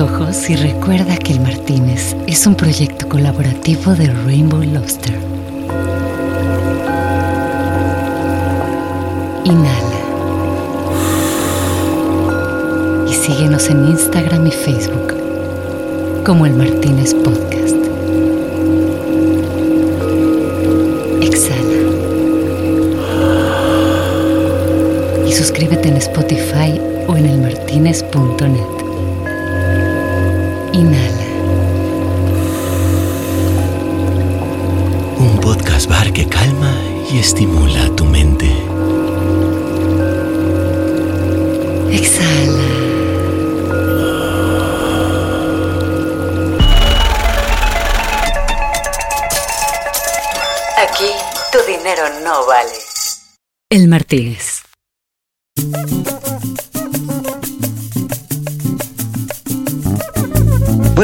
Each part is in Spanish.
ojos y recuerda que el Martínez es un proyecto colaborativo de Rainbow Lobster. Inhala. Y síguenos en Instagram y Facebook como el Martínez Podcast. Exhala. Y suscríbete en Spotify o en elmartinez.net. Inhala. Un podcast bar que calma y estimula tu mente. Exhala. Aquí tu dinero no vale. El Martínez.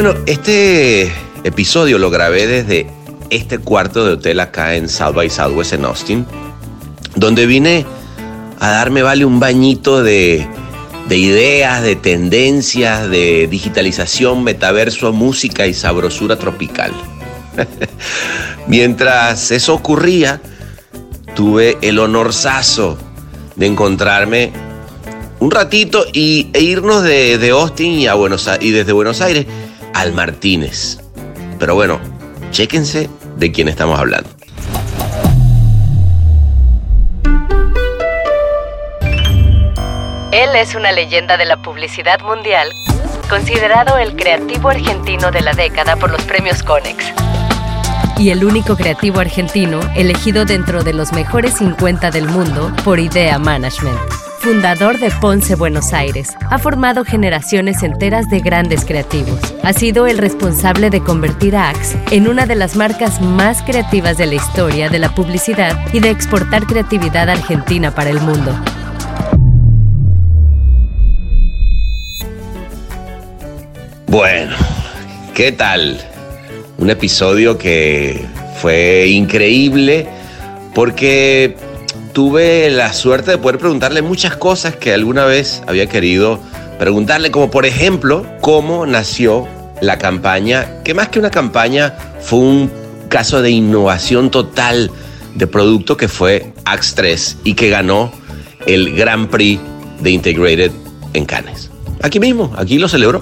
Bueno, este episodio lo grabé desde este cuarto de hotel acá en South by Southwest en Austin, donde vine a darme vale un bañito de, de ideas, de tendencias, de digitalización, metaverso, música y sabrosura tropical. Mientras eso ocurría, tuve el honorazo de encontrarme un ratito y, e irnos de, de Austin y, a Buenos, y desde Buenos Aires al Martínez. Pero bueno, chéquense de quién estamos hablando. Él es una leyenda de la publicidad mundial, considerado el creativo argentino de la década por los premios Conex. Y el único creativo argentino elegido dentro de los mejores 50 del mundo por Idea Management. Fundador de Ponce Buenos Aires, ha formado generaciones enteras de grandes creativos. Ha sido el responsable de convertir a Axe en una de las marcas más creativas de la historia de la publicidad y de exportar creatividad argentina para el mundo. Bueno, ¿qué tal? Un episodio que fue increíble porque tuve la suerte de poder preguntarle muchas cosas que alguna vez había querido preguntarle, como por ejemplo, cómo nació la campaña, que más que una campaña fue un caso de innovación total de producto que fue Axe 3 y que ganó el Grand Prix de Integrated en Cannes. Aquí mismo, aquí lo celebró.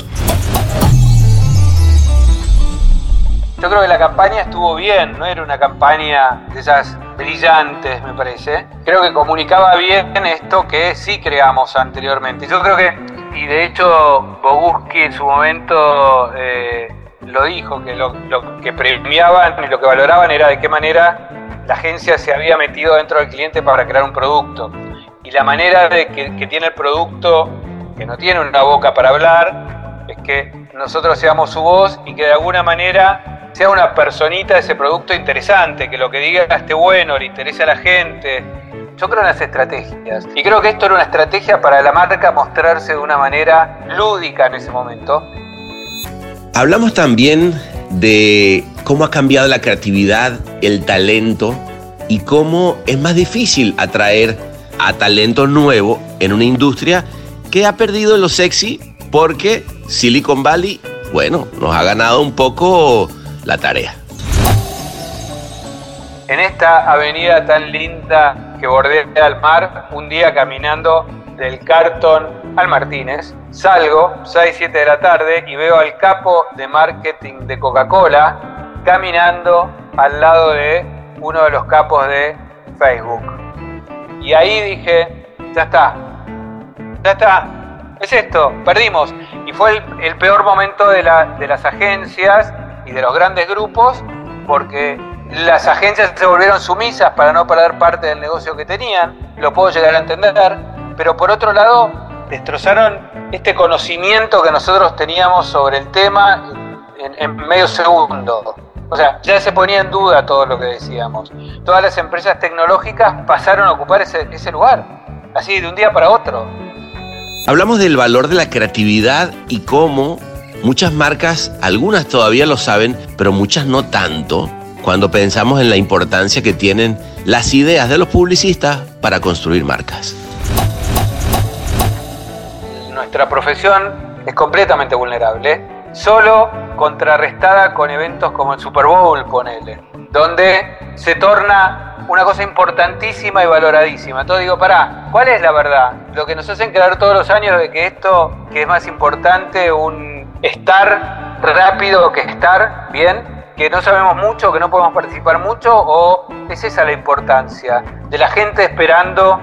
Yo creo que la campaña estuvo bien, no era una campaña de esas brillantes, me parece. Creo que comunicaba bien esto que sí creamos anteriormente. Yo creo que, y de hecho Boguski en su momento eh, lo dijo, que lo, que premiaban y lo que valoraban era de qué manera la agencia se había metido dentro del cliente para crear un producto. Y la manera de que tiene el producto, que no tiene una boca para hablar, es que nosotros seamos su voz y que de alguna manera sea una personita ese producto interesante, que lo que diga esté bueno, le interese a la gente. Yo creo en las estrategias. Y creo que esto era una estrategia para la marca mostrarse de una manera lúdica en ese momento. Hablamos también de cómo ha cambiado la creatividad, el talento y cómo es más difícil atraer a talento nuevo en una industria que ha perdido lo sexy porque Silicon Valley, bueno, nos ha ganado un poco la tarea. En esta avenida tan linda que bordea el mar, un día caminando del Carton al Martínez, salgo 6, 7 de la tarde y veo al capo de marketing de Coca-Cola caminando al lado de uno de los capos de Facebook. Y ahí dije, ya está, ya está, es esto, perdimos. Y fue el, peor momento de las agencias y de los grandes grupos porque las agencias se volvieron sumisas para no perder parte del negocio que tenían, lo puedo llegar a entender, pero por otro lado destrozaron este conocimiento que nosotros teníamos sobre el tema en, medio segundo. O sea, ya se ponía en duda todo lo que decíamos. Todas las empresas tecnológicas pasaron a ocupar ese, ese lugar, así de un día para otro. Hablamos del valor de la creatividad y cómo muchas marcas, algunas todavía lo saben, pero muchas no tanto, cuando pensamos en la importancia que tienen las ideas de los publicistas para construir marcas. nuestra profesión es completamente vulnerable. Solo contrarrestada con eventos como el Super Bowl, ponele, donde se torna una cosa importantísima y valoradísima. Entonces digo, pará, ¿cuál es la verdad? Lo que nos hacen creer todos los años de que esto, que es más importante un estar rápido que estar bien, que no sabemos mucho, que no podemos participar mucho, o es esa la importancia de la gente esperando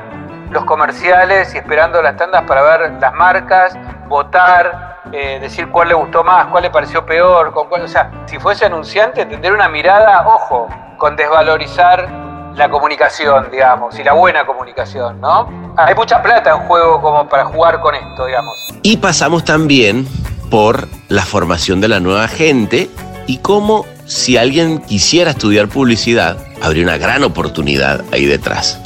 los comerciales y esperando las tandas para ver las marcas, votar, eh, decir cuál le gustó más, cuál le pareció peor, con cuál, o sea, si fuese anunciante, tendría una mirada, ojo, con desvalorizar la comunicación, digamos, y la buena comunicación, ¿no? Hay mucha plata en juego como para jugar con esto, digamos. Y pasamos también por la formación de la nueva gente y cómo si alguien quisiera estudiar publicidad, habría una gran oportunidad ahí detrás.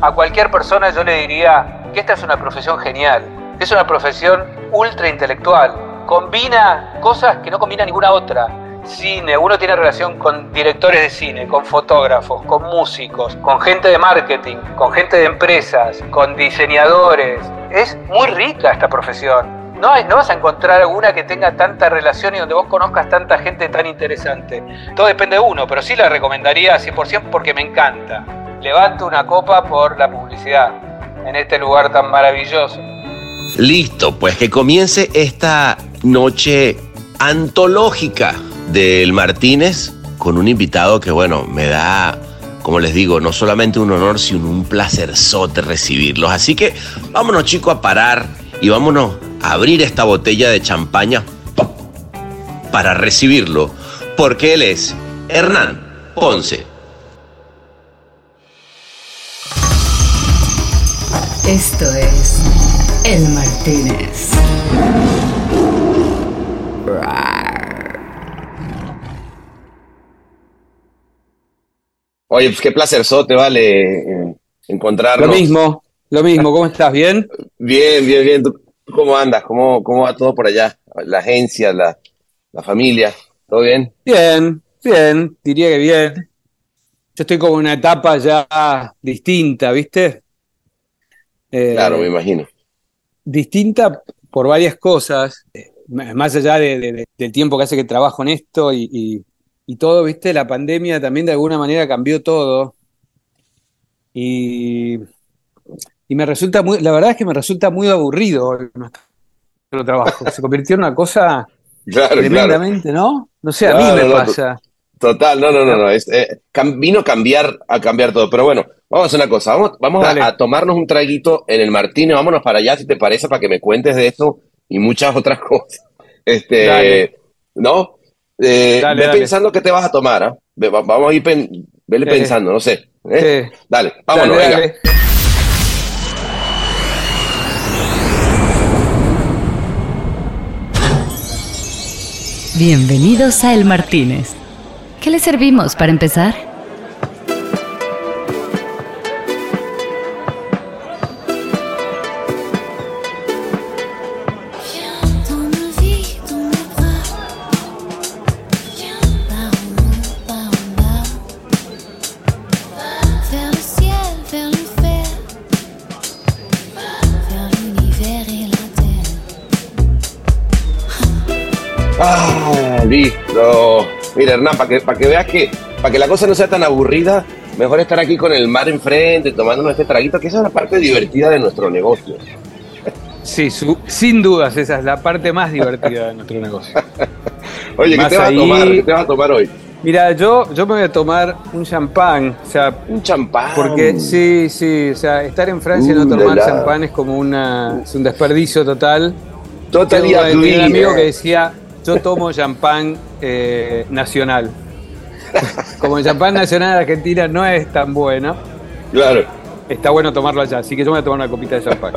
A cualquier persona yo le diría que esta es una profesión genial, es una profesión ultra intelectual, combina cosas que no combina ninguna otra. Cine, uno tiene relación con directores de cine, con fotógrafos, con músicos, con gente de marketing, con gente de empresas, con diseñadores. Es muy rica esta profesión. No, vas a encontrar alguna que tenga tanta relación y donde vos conozcas tanta gente tan interesante. Todo depende de uno, pero sí la recomendaría 100% porque me encanta. Levanto una copa por la publicidad en este lugar tan maravilloso. Listo, pues que comience esta noche antológica del Martínez con un invitado que, bueno, me da, como les digo, no solamente un honor, sino un placerzote recibirlos. Así que vámonos, chicos, a parar y vámonos a abrir esta botella de champaña para recibirlo, porque él es Hernán Ponce. Esto es El Martínez. Oye, pues qué placerzote, vale, eh, encontrarnos. Lo mismo, lo mismo. ¿Cómo estás? ¿Bien? Bien, bien, bien. ¿Tú cómo andas? ¿Cómo, cómo va todo por allá? La agencia, la, la familia, ¿todo bien? Bien, bien, diría que bien. Yo estoy como en una etapa ya distinta, ¿viste? Eh, Claro, me imagino. distinta por varias cosas, eh, más allá de- de- de- del tiempo que hace que trabajo en esto y, y- y todo, ¿viste? La pandemia también de alguna manera cambió todo. Y, y me resulta muy, la verdad es que me resulta muy aburrido nuestro trabajo. Se convirtió en una cosa Claro, claro. tremendamente, ¿no? No sé, a mí me no, pasa. Total, no, no, no, no. es, eh, vino a cambiar, a cambiar todo. Pero bueno, vamos a hacer una cosa. Vamos, vamos a, tomarnos un traguito en el Martínez. Vámonos para allá, si te parece, para que me cuentes de eso y muchas otras cosas. Este, Dale. ¿no? Eh, Dale, ve dale. pensando qué te vas a tomar, ¿ah? Ve- va- Vamos a ir pen- vele Eh. pensando, no sé. ¿eh? Sí. Dale, vámonos, Dale, venga. dale. Bienvenidos a El Martínez. ¿Qué le servimos para empezar? Mira, Hernán, para que, para que veas que, para que la cosa no sea tan aburrida, mejor estar aquí con el mar enfrente, tomándonos este traguito, que esa es la parte divertida de nuestro negocio. Sí, su- sin dudas, esa es la parte más divertida de nuestro negocio. Oye, ¿qué te vas ahí. a tomar? ¿Qué te vas a tomar hoy? Mira, yo, yo me voy a tomar un champán, o sea, Un champán. porque sí, sí, o sea, estar en Francia y no Uh, tomar la, champán es como una, es un desperdicio total. Total Tengo un- amigo que decía, yo tomo champán eh, nacional. Como el champán nacional de Argentina no es tan bueno, Claro, está bueno tomarlo allá, así que yo me voy a tomar una copita de champán.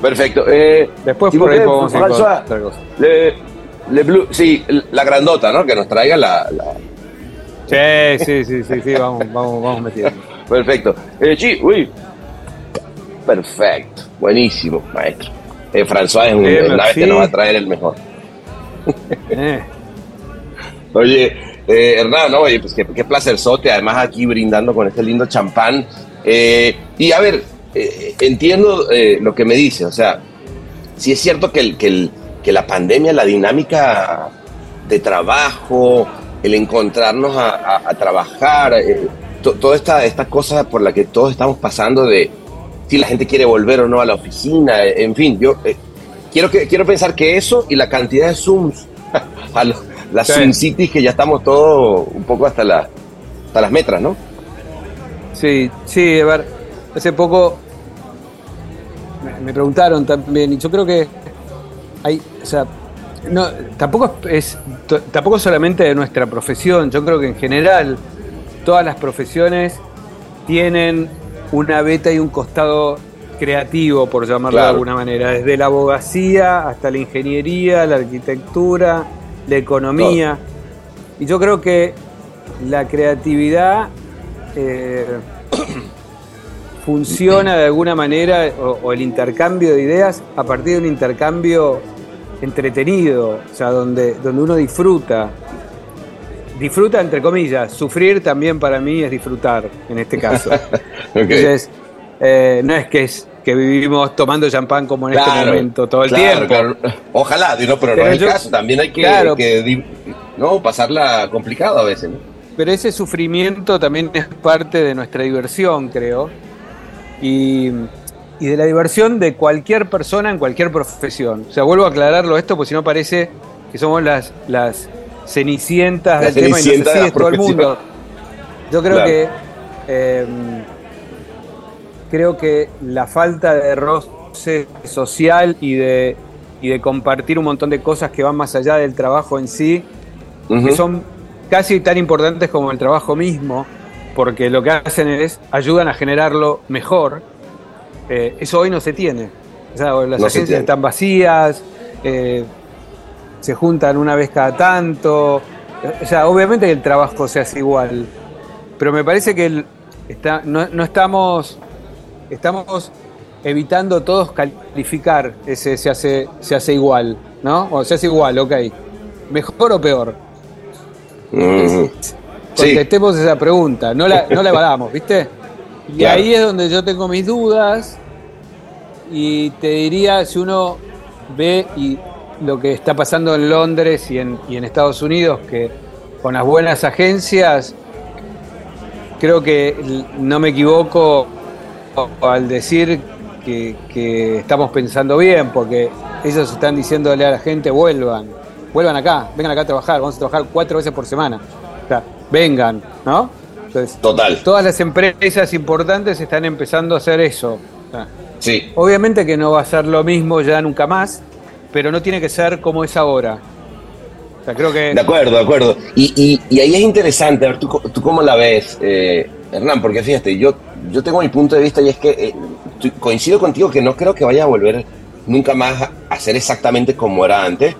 perfecto. Eh, Después ¿y por ahí podemos François? otra cosa. Le, le Blue- sí, la grandota, ¿no? Que nos traiga la, la- Sí, sí, sí, sí, sí, vamos, vamos, vamos metiendo. Perfecto. Eh, sí, uy. Perfecto. Buenísimo, maestro. Eh, François es un, la vez que nos va a traer el mejor. Oye, eh, Hernán, oye, pues qué, qué placerzote, además aquí brindando con este lindo champán. Eh, y a ver, eh, entiendo eh, lo que me dice, o sea, sí es cierto que, el, que, la pandemia, la dinámica de trabajo, el encontrarnos a, trabajar, to- toda esta, esta cosa por la que todos estamos pasando de si la gente quiere volver o no a la oficina, en fin, yo quiero, que, quiero pensar que eso y la cantidad de Zooms, a los- las Sí. Zoom Cities que ya estamos todos un poco hasta, la, hasta las metras, ¿no? Sí, sí, a ver, hace poco me, preguntaron también, y yo creo que hay, o sea, no, tampoco es, tampoco solamente de nuestra profesión, yo creo que en general todas las profesiones tienen una beta y un costado creativo, por llamarlo de alguna manera, desde la abogacía hasta la ingeniería, la arquitectura, la economía. Y yo creo que la creatividad eh, funciona de alguna manera, o, o el intercambio de ideas, a partir de un intercambio entretenido, o sea, donde, donde uno disfruta. Disfruta, entre comillas, sufrir también para mí es disfrutar, en este caso. Entonces, eh, no es que, es que vivimos tomando champán como en este momento todo el claro, tiempo. claro. Ojalá, no, pero, Pero no es yo- el caso. También hay que, no pasarla complicado a veces. ¿no? Pero ese sufrimiento también es parte de nuestra diversión, creo. Y, y de la diversión de cualquier persona en cualquier profesión. O sea, vuelvo a aclararlo esto, porque si no parece que somos las, las cenicientas La del tema y nos de todo el mundo. Yo creo que eh, creo que la falta de roce social y de, y de compartir un montón de cosas que van más allá del trabajo en sí, que son casi tan importantes como el trabajo mismo, porque lo que hacen es ayudan a generarlo mejor. Eh, eso hoy no se tiene. O sea, las No agencias están vacías, eh, se juntan una vez cada tanto. O sea, obviamente que el trabajo se hace igual, pero me parece que el- está, no, no estamos, estamos evitando todos calificar ese se hace, se hace igual, ¿no? O se hace igual, ok. ¿Mejor o peor? Sí. Contestemos esa pregunta, no la, no la evadamos, ¿viste? Y Claro. ahí es donde yo tengo mis dudas y te diría, si uno ve y lo que está pasando en Londres y en, y en Estados Unidos, que con las buenas agencias, creo que no me equivoco al decir que, que estamos pensando bien, porque ellos están diciéndole a la gente, vuelvan, vuelvan acá, vengan acá a trabajar, vamos a trabajar cuatro veces por semana. O sea, vengan, ¿no? Entonces, Total. todas las empresas importantes están empezando a hacer eso. O sea, Sí. obviamente que no va a ser lo mismo ya nunca más, pero no tiene que ser como es ahora. O sea, creo que De acuerdo, de acuerdo. Y, y- y ahí es interesante, a ver, ¿tú, tú cómo la ves, eh, Hernán? Porque fíjate, yo, yo tengo mi punto de vista y es que eh, coincido contigo que no creo que vaya a volver nunca más a, ser exactamente como era antes,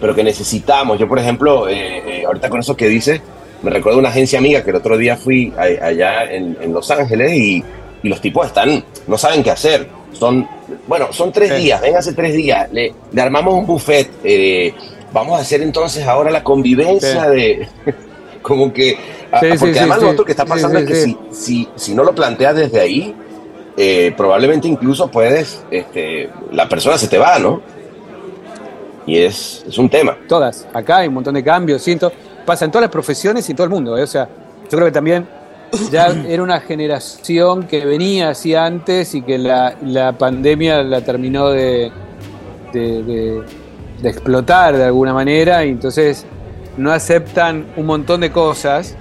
pero que necesitamos. Yo, por ejemplo, eh, eh, ahorita con eso que dices, me recuerdo una agencia amiga que el otro día fui a- allá en, en Los Ángeles y, y los tipos están, no saben qué hacer. Son, bueno, son tres Sí. días, vénganse tres días, le, le armamos un buffet, eh, vamos a hacer entonces ahora la convivencia Sí. de, como que, a- Sí, sí, porque sí, además lo otro que está pasando es que si, si, si no lo planteas desde ahí, eh, probablemente incluso puedes, este, la persona se te va, ¿no? Y es, es un tema. todas. Acá hay un montón de cambios, siento. Pasa en todas las profesiones y en todo el mundo. ¿eh? O sea, yo creo que también ya era una generación que venía así antes y que la, la pandemia la terminó de, de, de- de explotar de alguna manera y entonces no aceptan un montón de cosas.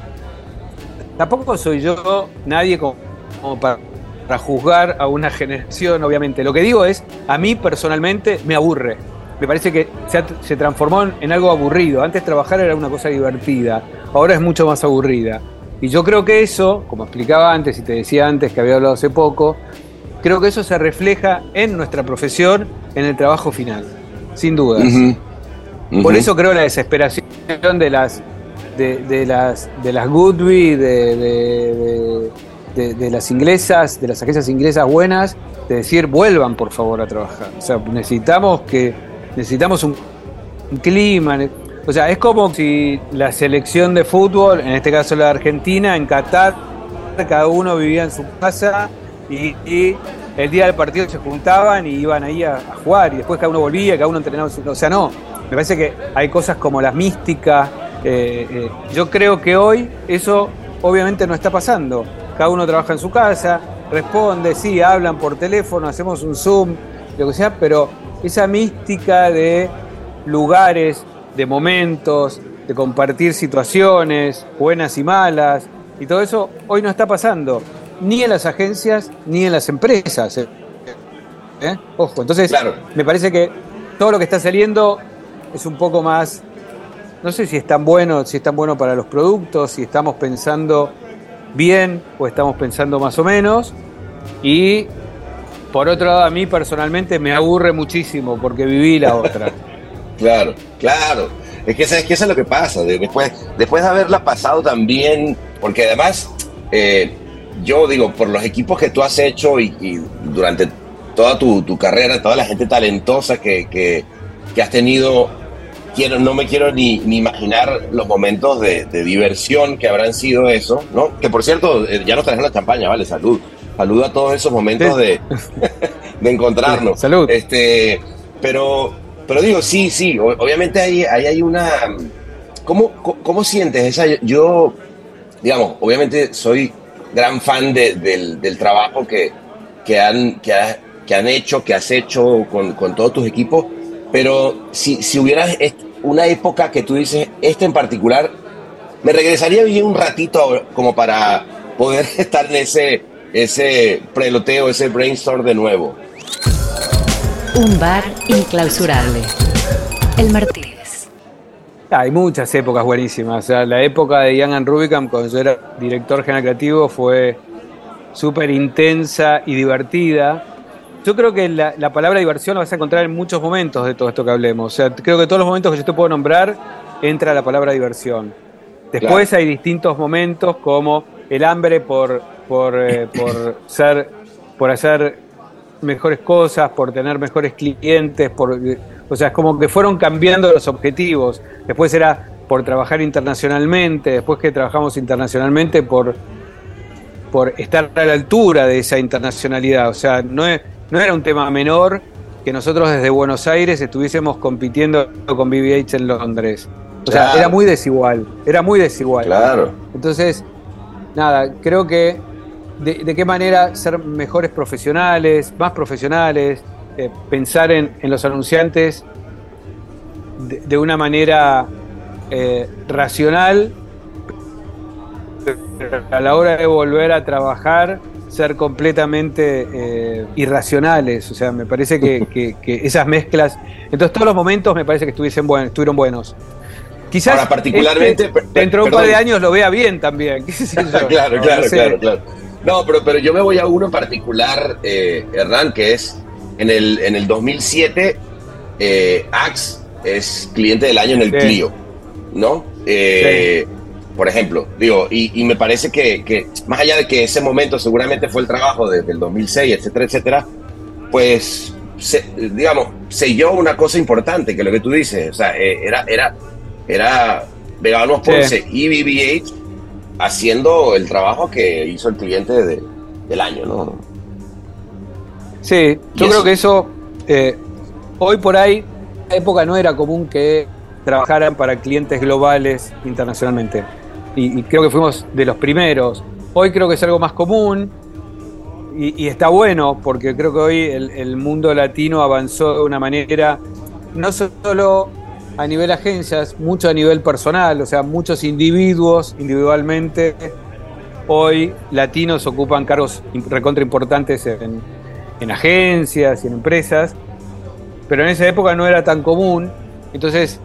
Tampoco soy yo nadie como, para, juzgar a una generación, obviamente. Lo que digo es, a mí personalmente me aburre. Me parece que se, se transformó en algo aburrido. Antes trabajar era una cosa divertida, ahora es mucho más aburrida. Y yo creo que eso, como explicaba antes y te decía antes que había hablado hace poco, creo que eso se refleja en nuestra profesión, en el trabajo final, sin dudas. Por eso creo la desesperación de las de, de las de las Goodby, de, de, las inglesas, de las agencias inglesas buenas, de decir vuelvan por favor a trabajar. O sea, necesitamos que necesitamos un, un clima. O sea, es como si la selección de fútbol, en este caso la de Argentina, en Qatar, cada uno vivía en su casa y, y, el día del partido se juntaban y iban ahí a, jugar y después cada uno volvía, cada uno entrenaba. O sea, no, me parece que hay cosas como la mística. eh, eh, yo creo que hoy eso obviamente no está pasando. Cada uno trabaja en su casa, responde, sí, hablan por teléfono, hacemos un Zoom, lo que sea, pero esa mística de lugares, de momentos, de compartir situaciones, buenas y malas, y todo eso hoy no está pasando, ni en las agencias ni en las empresas. ¿eh? ¿Eh? Ojo, entonces Claro. me parece que todo lo que está saliendo es un poco más, no sé si es tan bueno, si es tan bueno para los productos, si estamos pensando bien o estamos pensando más o menos, y por otro lado a mí personalmente me aburre muchísimo porque viví la otra. Claro, claro. Es que sabes que eso es lo que pasa. de- Después, después de haberla pasado también, porque además, eh, yo digo, por los equipos que tú has hecho y, y durante toda tu, tu carrera, toda la gente talentosa que, que- que has tenido, quiero, no me quiero ni, ni imaginar los momentos de, de diversión que habrán sido eso, ¿no? Que por cierto, eh, ya nos trajeron la champaña, ¿vale? Salud. Salud a todos esos momentos Sí. de, de encontrarnos. Salud. Este, pero, pero digo, sí, sí, obviamente ahí, ahí hay una... ¿Cómo, cómo, cómo sientes esa? Yo, digamos, obviamente soy gran fan de- del, del trabajo que, que, han, que, que han hecho, que has hecho con, con todos tus equipos, pero si, si hubiera est- una época que tú dices, esta en particular, me regresaría bien un ratito como para poder estar en ese, ese preloteo, ese brainstorm de nuevo. Un bar inclausurable. El Martínez. Hay muchas épocas buenísimas. O sea, la época de and Rubicam, cuando yo era director general creativo, fue súper intensa y divertida. Yo creo que la, la palabra diversión la vas a encontrar en muchos momentos de todo esto que hablemos. O sea, creo que todos los momentos que yo te puedo nombrar entra la palabra diversión. Después hay distintos momentos como el hambre por, por, eh, por ser, por hacer mejores cosas, por tener mejores clientes, por, o sea, es como que fueron cambiando los objetivos. Después era por trabajar internacionalmente, después que trabajamos internacionalmente por, por estar a la altura de esa internacionalidad. O sea, no, es- no era un tema menor que nosotros desde Buenos Aires estuviésemos compitiendo con BBH en Londres. O sea, era muy desigual, era muy desigual. Claro. Entonces, nada, creo que de, de qué manera ser mejores profesionales, más profesionales, eh, pensar en, en los anunciantes de, de una manera eh, racional, pero a la hora de volver a trabajar, ser completamente eh, irracionales. O sea, me parece que, que- que esas mezclas. Entonces, todos los momentos me parece que estuviesen buen- estuvieron buenos. Quizás Ahora, particularmente, este, dentro de un par de años lo vea bien también. qué claro, No, claro, no sé. claro, claro. No, pero, pero yo me voy a uno en particular, eh, Hernán, que es en el, en el 2007, eh, Axe es cliente del año en el Sí. Clio, ¿no? Eh, Por ejemplo, digo, y, y me parece que, que más allá de que ese momento seguramente fue el trabajo desde el 2006, etcétera, etcétera, pues, se- digamos, selló una cosa importante, que lo que tú dices, o sea, eh, era, era, era Veganos Sí. Ponce y BBH haciendo el trabajo que hizo el cliente de- del año, ¿no? Sí, yo creo que eso, eh, hoy por ahí, en la época no era común que trabajaran para clientes globales internacionalmente. Y, y creo que fuimos de los primeros. Hoy creo que es algo más común y, y está bueno porque creo que hoy el, el mundo latino avanzó de una manera, no solo a nivel agencias, mucho a nivel personal, o sea, muchos individuos individualmente hoy latinos ocupan cargos recontra importantes en, en agencias y en empresas, pero en esa época no era tan común. Entonces,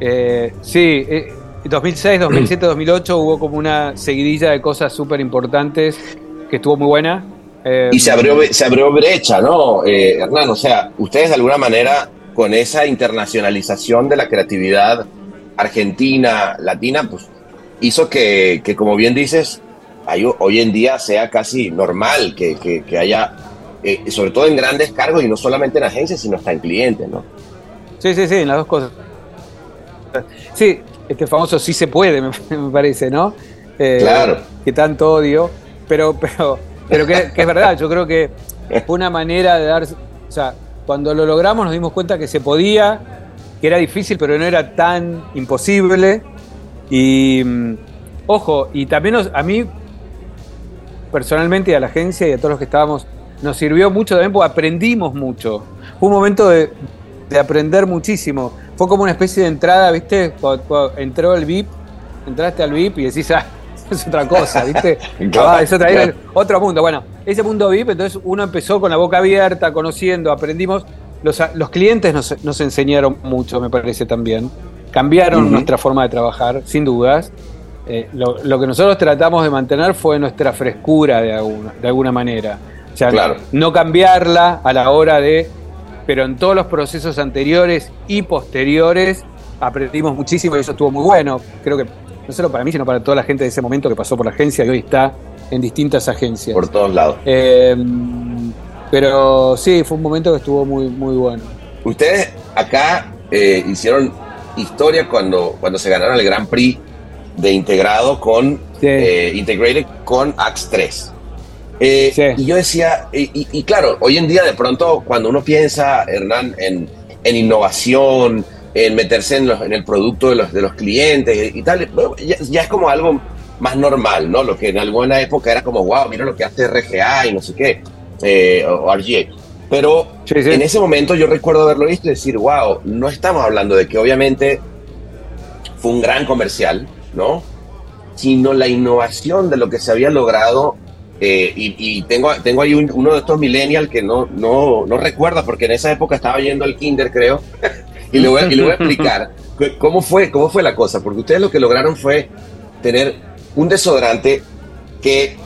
eh, sí, eh, 2006, 2007, 2008 hubo como una seguidilla de cosas súper importantes que estuvo muy buena. Eh, Y se abrió, se abrió brecha, ¿no, eh, Hernán? O sea, ustedes de alguna manera, con esa internacionalización de la creatividad argentina, latina, pues hizo que, que, como bien dices, hay- hoy en día sea casi normal que, que- que haya, eh, sobre todo en grandes cargos y no solamente en agencias, sino hasta en clientes, ¿no? Sí, sí, sí, en las dos cosas. Sí, este famoso sí se puede, me, me parece, ¿no? Eh, Claro. Que tanto odio, pero, pero, pero que, que es verdad, yo creo que fue una manera de dar, o sea, cuando lo logramos nos dimos cuenta que se podía, que era difícil, pero no era tan imposible. Y mm, ojo, y también nos- a mí personalmente y a la agencia y a todos los que estábamos, nos sirvió mucho también porque aprendimos mucho. Fue un momento de, de aprender muchísimo. Fue como una especie de entrada, ¿viste? Cuando, cuando entró el VIP, entraste al VIP y decís, ah, es otra cosa, ¿viste? Claro, Ah, es otra, claro. otro mundo. Bueno, ese mundo VIP, entonces uno empezó con la boca abierta, conociendo, aprendimos. Los, los clientes nos, nos enseñaron mucho, me parece también. Cambiaron nuestra forma de trabajar, sin dudas. Eh, lo, lo que nosotros tratamos de mantener fue nuestra frescura de alguna, de alguna manera. Sea, Claro. no cambiarla a la hora de. Pero en todos los procesos anteriores y posteriores aprendimos muchísimo y eso estuvo muy bueno. Creo que no solo para mí, sino para toda la gente de ese momento que pasó por la agencia y hoy está en distintas agencias. Por todos lados. Eh, pero sí, fue un momento que estuvo muy, muy bueno. Ustedes acá eh, hicieron historia cuando, cuando se ganaron el Grand Prix de integrado con Sí. eh, Integrated con Axe 3. Eh, Sí. Y yo decía, y, y- y claro, hoy en día de pronto cuando uno piensa, Hernán, en, en innovación, en meterse en, los- en el producto de los, de los clientes y, tal, ya, ya es como algo más normal, ¿no? Lo que en alguna época era como, wow, mira lo que hace RGA y no sé qué, eh, o, o RGA. Pero Sí, sí. en ese momento yo recuerdo haberlo visto y decir, wow, no estamos hablando de que obviamente fue un gran comercial, ¿no? Sino la innovación de lo que se había logrado. Eh, y, y tengo, tengo ahí un- uno de estos millennials que no, no, no recuerda, porque en esa época estaba yendo al kinder, creo. y, le voy, a- y le voy a explicar cómo fue, cómo fue la cosa. Porque ustedes lo que lograron fue tener un desodorante que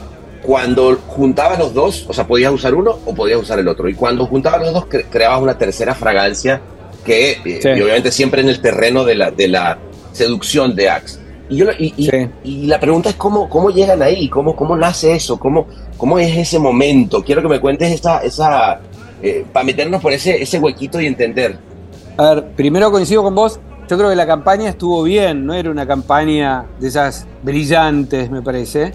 cuando juntabas los dos, o sea, podías usar uno o podías usar el otro. Y cuando juntabas los dos, cre- creabas una tercera fragancia que, eh, Sí. y obviamente siempre en el terreno de la, de la seducción de Axe. Y, yo, y, y- Sí. y la pregunta es cómo, cómo llegan ahí, cómo, cómo nace eso, cómo, cómo es ese momento. Quiero que me cuentes esa, esa eh, para meternos por ese, ese huequito y entender. A ver, primero coincido con vos. Yo creo que la campaña estuvo bien, no era una campaña de esas brillantes, me parece.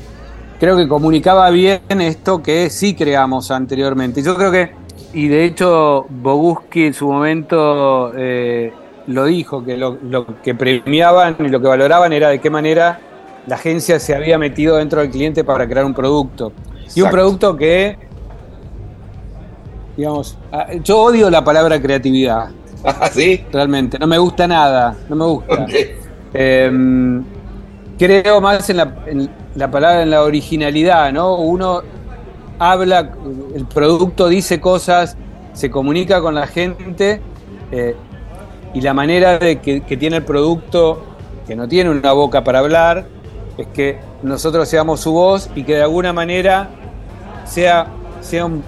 Creo que comunicaba bien esto que sí creamos anteriormente. Yo creo que, y de hecho Boguski en su momento eh, lo dijo, que lo, lo que premiaban y lo que valoraban era de qué manera la agencia se había metido dentro del cliente para crear un producto. Y un producto que, digamos, ah, yo odio la palabra creatividad ¿Sí? realmente. No me gusta nada, no me gusta. Eh, creo más en la, en la palabra, en la originalidad, ¿no? Uno habla, el producto dice cosas, se comunica con la gente eh, y la manera de que, que tiene el producto, que no tiene una boca para hablar, es que nosotros seamos su voz y que de alguna manera sea, sea un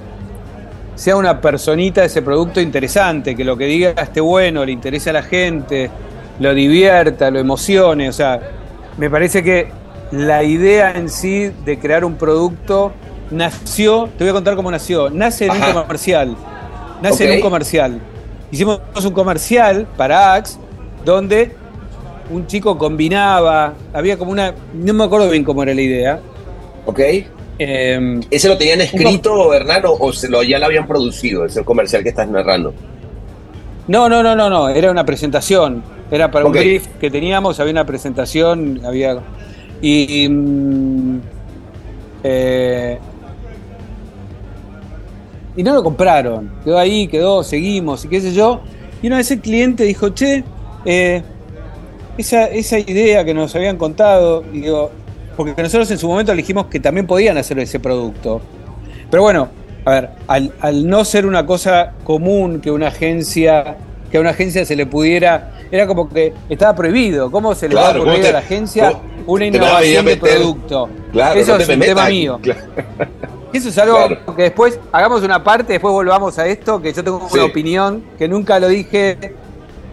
sea una personita de ese producto interesante, que lo que diga esté bueno, le interese a la gente, lo divierta, lo emocione. O sea, me parece que la idea en sí de crear un producto nació, te voy a contar cómo nació, nace en Ajá. un comercial, nace en un comercial. Hicimos un comercial para Axe donde un chico combinaba, había como una, no me acuerdo bien cómo era la idea. ¿Ok? eh, ¿Ese lo tenían escrito, Hernán, o, o se lo, ya lo habían producido, ese comercial que estás narrando? No, no, no, no, no, era una presentación. Era para un brief que teníamos, había una presentación, había. Y. y, mm, eh, y no lo compraron. Quedó ahí, quedó, seguimos y qué sé yo. Y una vez el cliente dijo, che, eh, esa, esa idea que nos habían contado, y digo, porque nosotros en su momento dijimos que también podían hacer ese producto. Pero bueno, a ver, al, al no ser una cosa común que una agencia, que a una agencia se le pudiera, era como que estaba prohibido. ¿Cómo se le va a Claro, ocurrir ¿cómo te- a la agencia una a a innovación de producto? Claro, Eso no es me un metas tema mío. claro. Eso es algo Claro. que después hagamos una parte, después volvamos a esto, que yo tengo Sí. una opinión que nunca lo dije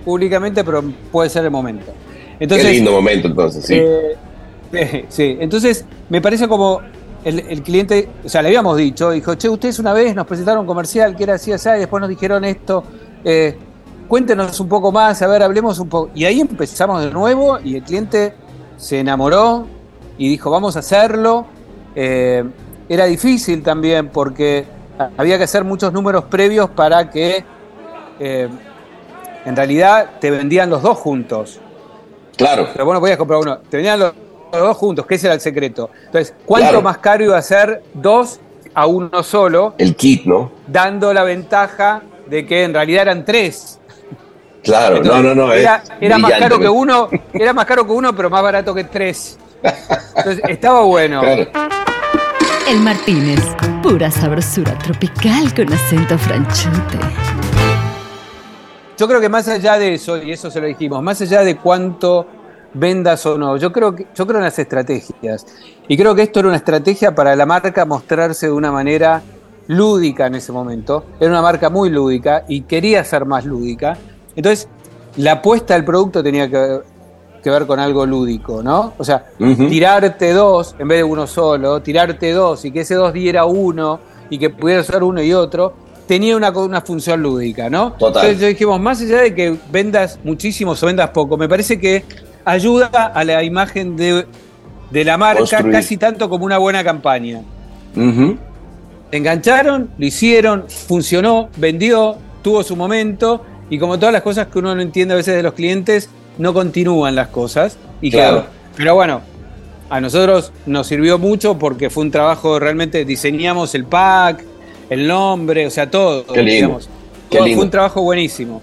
públicamente, pero puede ser el momento. Entonces, Qué lindo momento entonces, sí. eh, sí, sí. entonces me parece como el, el cliente, o sea, le habíamos dicho, dijo, che, ustedes una vez nos presentaron un comercial que era así, así, y después nos dijeron esto, eh, cuéntenos un poco más, a ver, hablemos un poco. Y ahí empezamos de nuevo y el cliente se enamoró y dijo, vamos a hacerlo. Eh, era difícil también porque había que hacer muchos números previos para que eh, en realidad te vendían los dos juntos. Claro. Pero vos no podías comprar uno, te vendían los, los dos juntos, que ese era el secreto. Entonces, ¿cuánto Claro. más caro iba a ser dos a uno solo, El kit, ¿no? dando la ventaja de que en realidad eran tres? Claro, Entonces, no, no, no. Era, era más caro que ¿no? uno, era más caro que uno, pero más barato que tres. Entonces, estaba bueno. Claro. El Martínez, pura sabrosura tropical con acento franchute. Yo creo que más allá de eso, y eso se lo dijimos, más allá de cuánto vendas o no, yo creo que yo creo en las estrategias. Y creo que esto era una estrategia para la marca mostrarse de una manera lúdica en ese momento. Era una marca muy lúdica y quería ser más lúdica. Entonces, la apuesta del producto tenía que, que ver con algo lúdico, ¿no? O sea, tirarte dos en vez de uno solo, tirarte dos y que ese dos diera uno y que pudiera ser uno y otro, tenía una, una función lúdica, ¿no? Total. Entonces dijimos, más allá de que vendas muchísimos o vendas poco, me parece que ayuda a la imagen de, de la marca Construir. casi tanto como una buena campaña. Engancharon, lo hicieron, funcionó, vendió, tuvo su momento y como todas las cosas que uno no entiende a veces de los clientes, no continúan las cosas y Claro. quedó. Pero bueno, a nosotros nos sirvió mucho porque fue un trabajo realmente, diseñamos el pack, el nombre, o sea, todo. Qué lindo, digamos. qué Todo- lindo. Fue un trabajo buenísimo.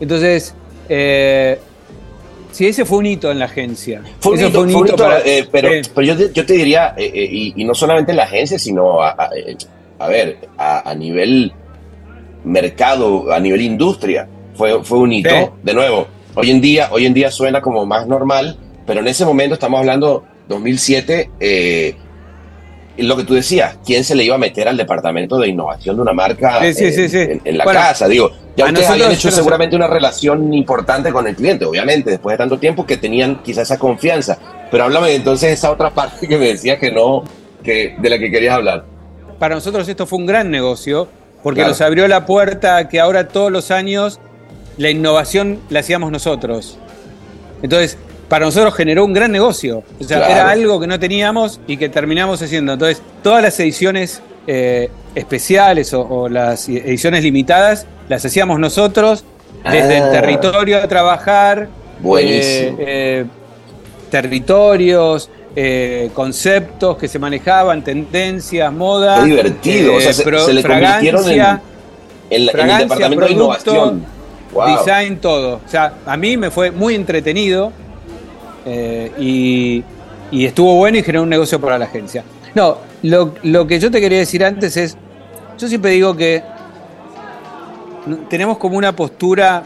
Entonces, eh, sí, ese fue un hito en la agencia. Fue un Ese hito, fue un hito, para- eh, pero, eh, pero yo, te, yo te diría, eh, eh, y, y no solamente en la agencia, sino, a, a- a ver, a, a nivel mercado, a nivel industria, fue, fue un hito. Sí. De nuevo, hoy en, día, hoy en día suena como más normal, pero en ese momento estamos hablando 2007, eh, lo que tú decías, ¿quién se le iba a meter al departamento de innovación de una marca Sí, sí, eh, sí, sí. En, en la Bueno, casa? Digo, ya ustedes habían nosotros- hecho pero- seguramente una relación importante con el cliente, obviamente, después de tanto tiempo que tenían quizás esa confianza. Pero háblame entonces de esa otra parte que me decías que no, que de la que querías hablar. para nosotros esto fue un gran negocio porque Claro. nos abrió la puerta que ahora todos los años la innovación la hacíamos nosotros. Entonces, para nosotros generó un gran negocio. O sea, Claro. era algo que no teníamos y que terminamos haciendo. Entonces, todas las ediciones eh, especiales o, o las ediciones limitadas las hacíamos nosotros desde Ah. el territorio a trabajar. Buenísimo. eh, eh, territorios, eh, conceptos que se manejaban, tendencias, moda. Qué divertido. o sea, se, pro- se le convirtieron en, el departamento de innovación. Design, todo. O sea, a mí me fue muy entretenido eh, y, estuvo bueno y generó un negocio para la agencia. No, lo, que yo te quería decir antes es, yo siempre digo que tenemos como una postura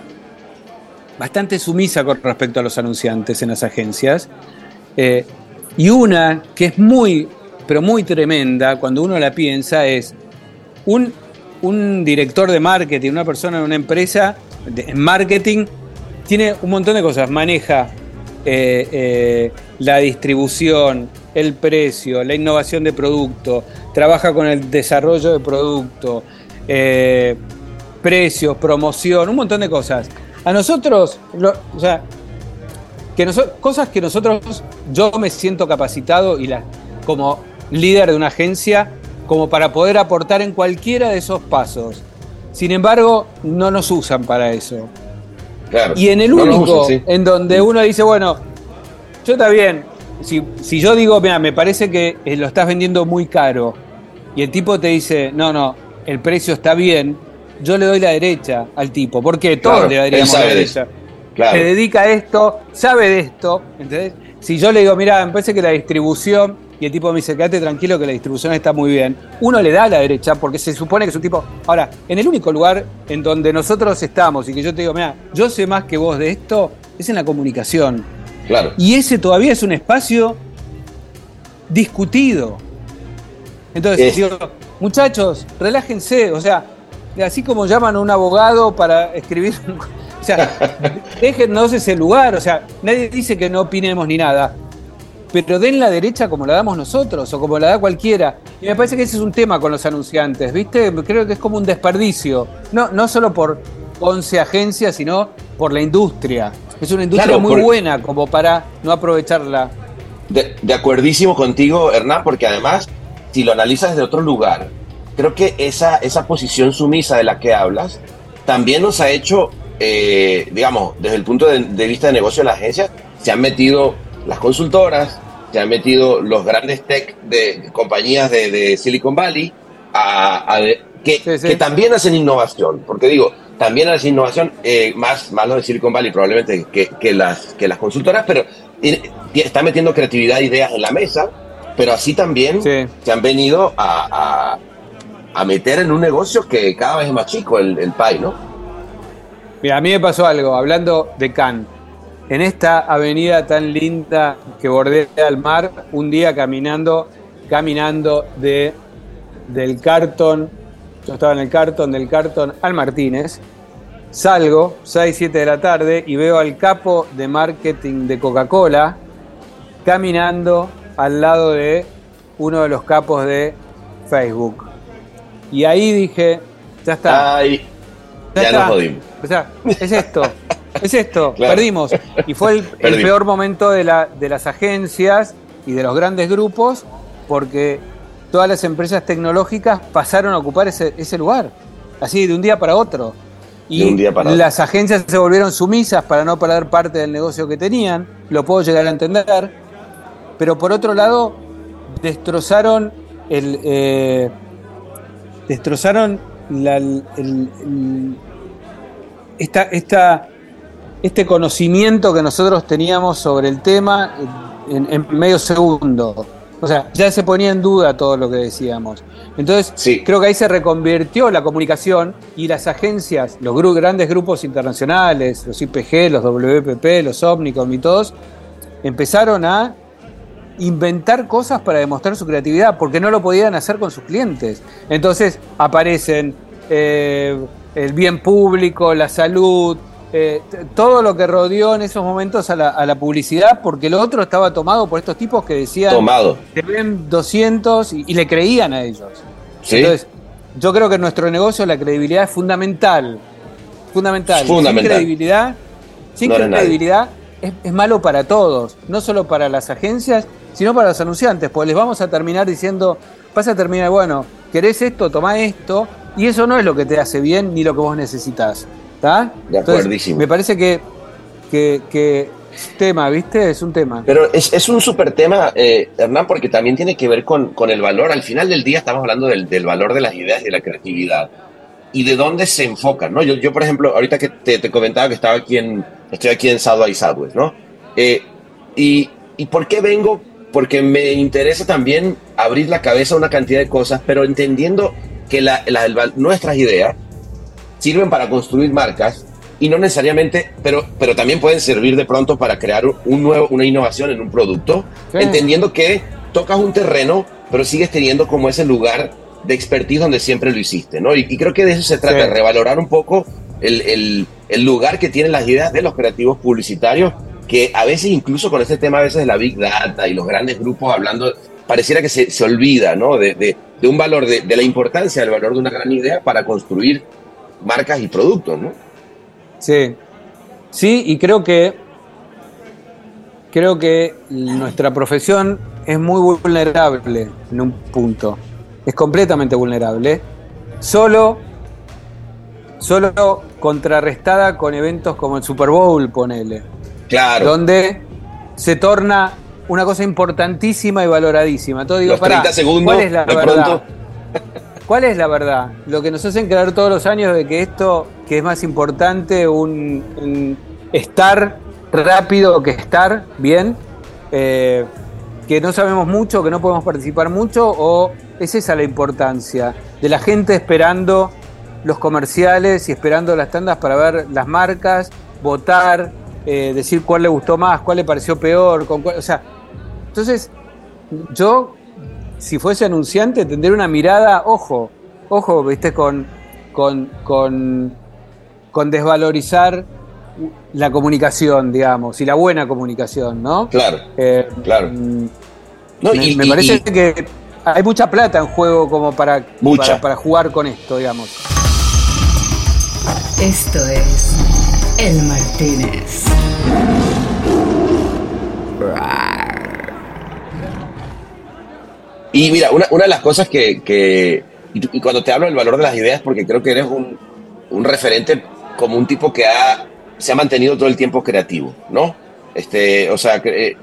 bastante sumisa con respecto a los anunciantes en las agencias. Eh, y una que es muy, pero muy tremenda cuando uno la piensa es un, un director de marketing, una persona en una empresa en marketing, tiene un montón de cosas. Maneja eh, eh, la distribución, el precio, la innovación de producto, trabaja con el desarrollo de producto, eh, precios, promoción, un montón de cosas. A nosotros, o sea, que noso- cosas que nosotros, yo me siento capacitado y la, como líder de una agencia, como para poder aportar en cualquiera de esos pasos. Sin embargo, no nos usan para eso. Claro. Y en el No único usan, sí. en donde uno dice, bueno, yo está bien, si, si yo digo, mira, me parece que eh, lo estás vendiendo muy caro, y el tipo te dice, no, no, el precio está bien, yo le doy la derecha al tipo, porque todos Claro, le daríamos la derecha. Claro. Se dedica a esto, sabe de esto, ¿entendés? Si yo le digo, mira, me parece que la distribución, y el tipo me dice, quédate tranquilo que la distribución está muy bien, uno le da la derecha porque se supone que es un tipo... Ahora, en el único lugar en donde nosotros estamos y que yo te digo, mira, yo sé más que vos de esto, es en la comunicación. Claro. Y ese todavía es un espacio discutido. Entonces, Es- digo, muchachos, relájense, o sea, así como llaman a un abogado para escribir, o sea, déjennos ese lugar, o sea, nadie dice que no opinemos ni nada, pero den la derecha como la damos nosotros o como la da cualquiera. Y me parece que ese es un tema con los anunciantes, ¿viste? Creo que es como un desperdicio, no, no solo por 11 agencias, sino por la industria. Es una industria Claro, muy por- buena como para no aprovecharla. De, de acuerdísimo contigo, Hernán, porque además, si lo analizas desde otro lugar, creo que esa, esa posición sumisa de la que hablas también nos ha hecho, eh, digamos, desde el punto de, de vista de negocio de la agencia, se han metido las consultoras, se han metido los grandes tech de compañías de, de Silicon Valley, a, a- que, Sí, sí. que también hacen innovación, porque digo, también hacen innovación, eh, más, más los de Silicon Valley probablemente que, que las, que las consultoras, pero tiene- tiene- está metiendo creatividad e ideas en la mesa, pero así también Sí. se han venido a, a- a meter en un negocio que cada vez es más chico, el, el pie, ¿no? Mira, a mí me pasó algo, hablando de Cannes. En esta avenida tan linda que bordea el mar, un día caminando, caminando de, del cartón, yo estaba en el cartón, del cartón al Martínez, salgo, 6, 7 de la tarde, y veo al capo de marketing de Coca-Cola caminando al lado de uno de los capos de Facebook. Y ahí dije, ya está. Ay, ya, está. nos jodimos. O sea, es esto, es esto, Claro. perdimos. Y fue el, peor momento de, la, de las agencias y de los grandes grupos porque todas las empresas tecnológicas pasaron a ocupar ese, ese lugar, así de un día para otro. Y De un día para otro. las agencias se volvieron sumisas para no perder parte del negocio que tenían, lo puedo llegar a entender, pero por otro lado destrozaron el... eh, destrozaron la- el- el- esta, esta, este conocimiento que nosotros teníamos sobre el tema en, en medio segundo. O sea, ya se ponía en duda todo lo que decíamos. Entonces, Sí. creo que ahí se reconvirtió la comunicación y las agencias, los gru- grandes grupos internacionales, los IPG, los WPP, los Omnicom y todos, empezaron a inventar cosas para demostrar su creatividad, porque no lo podían hacer con sus clientes. Entonces aparecen eh, el bien público, la salud, eh, todo lo que rodeó en esos momentos a la, a la publicidad, porque lo otro estaba tomado por estos tipos que decían, Tomado. te ven 200 y, y le creían a ellos. ¿Sí? Entonces, yo creo que en nuestro negocio la credibilidad es fundamental. Fundamental. Fundamental. Sin credibilidad, sin No credibilidad es, es malo para todos, no solo para las agencias, sino para los anunciantes, porque les vamos a terminar diciendo, vas a terminar, bueno, querés esto, tomá esto, y eso no es lo que te hace bien ni lo que vos necesitas. ¿Está? De acuerdísimo. me parece que, que, que tema, ¿viste? Es un tema. Pero es, es un súper tema, eh, Hernán, porque también tiene que ver con, con el valor. Al final del día estamos hablando del, del valor de las ideas y de la creatividad. Y de dónde se enfocan, ¿no? Yo, yo por ejemplo, ahorita que te, te comentaba que estaba aquí en, estoy aquí en South by Southwest, ¿no? Eh, y, ¿Y por qué vengo? Porque me interesa también abrir la cabeza a una cantidad de cosas, pero entendiendo que la- la- val- nuestras ideas sirven para construir marcas y no necesariamente, pero, pero también pueden servir de pronto para crear un nuevo, una innovación en un producto, Sí. entendiendo que tocas un terreno, pero sigues teniendo como ese lugar de expertise donde siempre lo hiciste, ¿no? Y, y creo que de eso se trata, Sí. revalorar un poco el, el- el lugar que tienen las ideas de los creativos publicitarios, que a veces incluso con este tema a veces de la Big Data y los grandes grupos hablando, pareciera que se, se olvida, ¿no? De, de- de un valor, de, de la importancia del valor de una gran idea para construir marcas y productos, ¿no? Sí. Sí, y creo que creo que nuestra profesión es muy vulnerable en un punto. Es completamente vulnerable. Solo solo contrarrestada con eventos como el Super Bowl, ponele, Claro. donde se torna una cosa importantísima y valoradísima. Entonces digo, los pará, 30 segundos, ¿cuál es la de verdad? pronto. ¿Cuál es la verdad? Lo que nos hacen creer todos los años de que esto, que es más importante un, estar rápido que estar bien, eh, que no sabemos mucho, que no podemos participar mucho, o es esa la importancia de la gente esperando los comerciales y esperando las tandas para ver las marcas, votar, eh, decir cuál le gustó más, cuál le pareció peor, con cuál- o sea, entonces yo si fuese anunciante, tendría una mirada, ojo, ojo, viste, con, con, con, con desvalorizar la comunicación, digamos, y la buena comunicación, ¿no? Claro, Eh, claro. mm, No, me, y- me y- parece y- que hay mucha plata en juego como para, Mucha. para, para jugar con esto, digamos. Esto es El Martínez. Y mira, una, una de las cosas que, que y, cuando te hablo del valor de las ideas, porque creo que eres un, un referente como un tipo que ha, se ha mantenido todo el tiempo creativo, ¿no? Este, o sea, eh,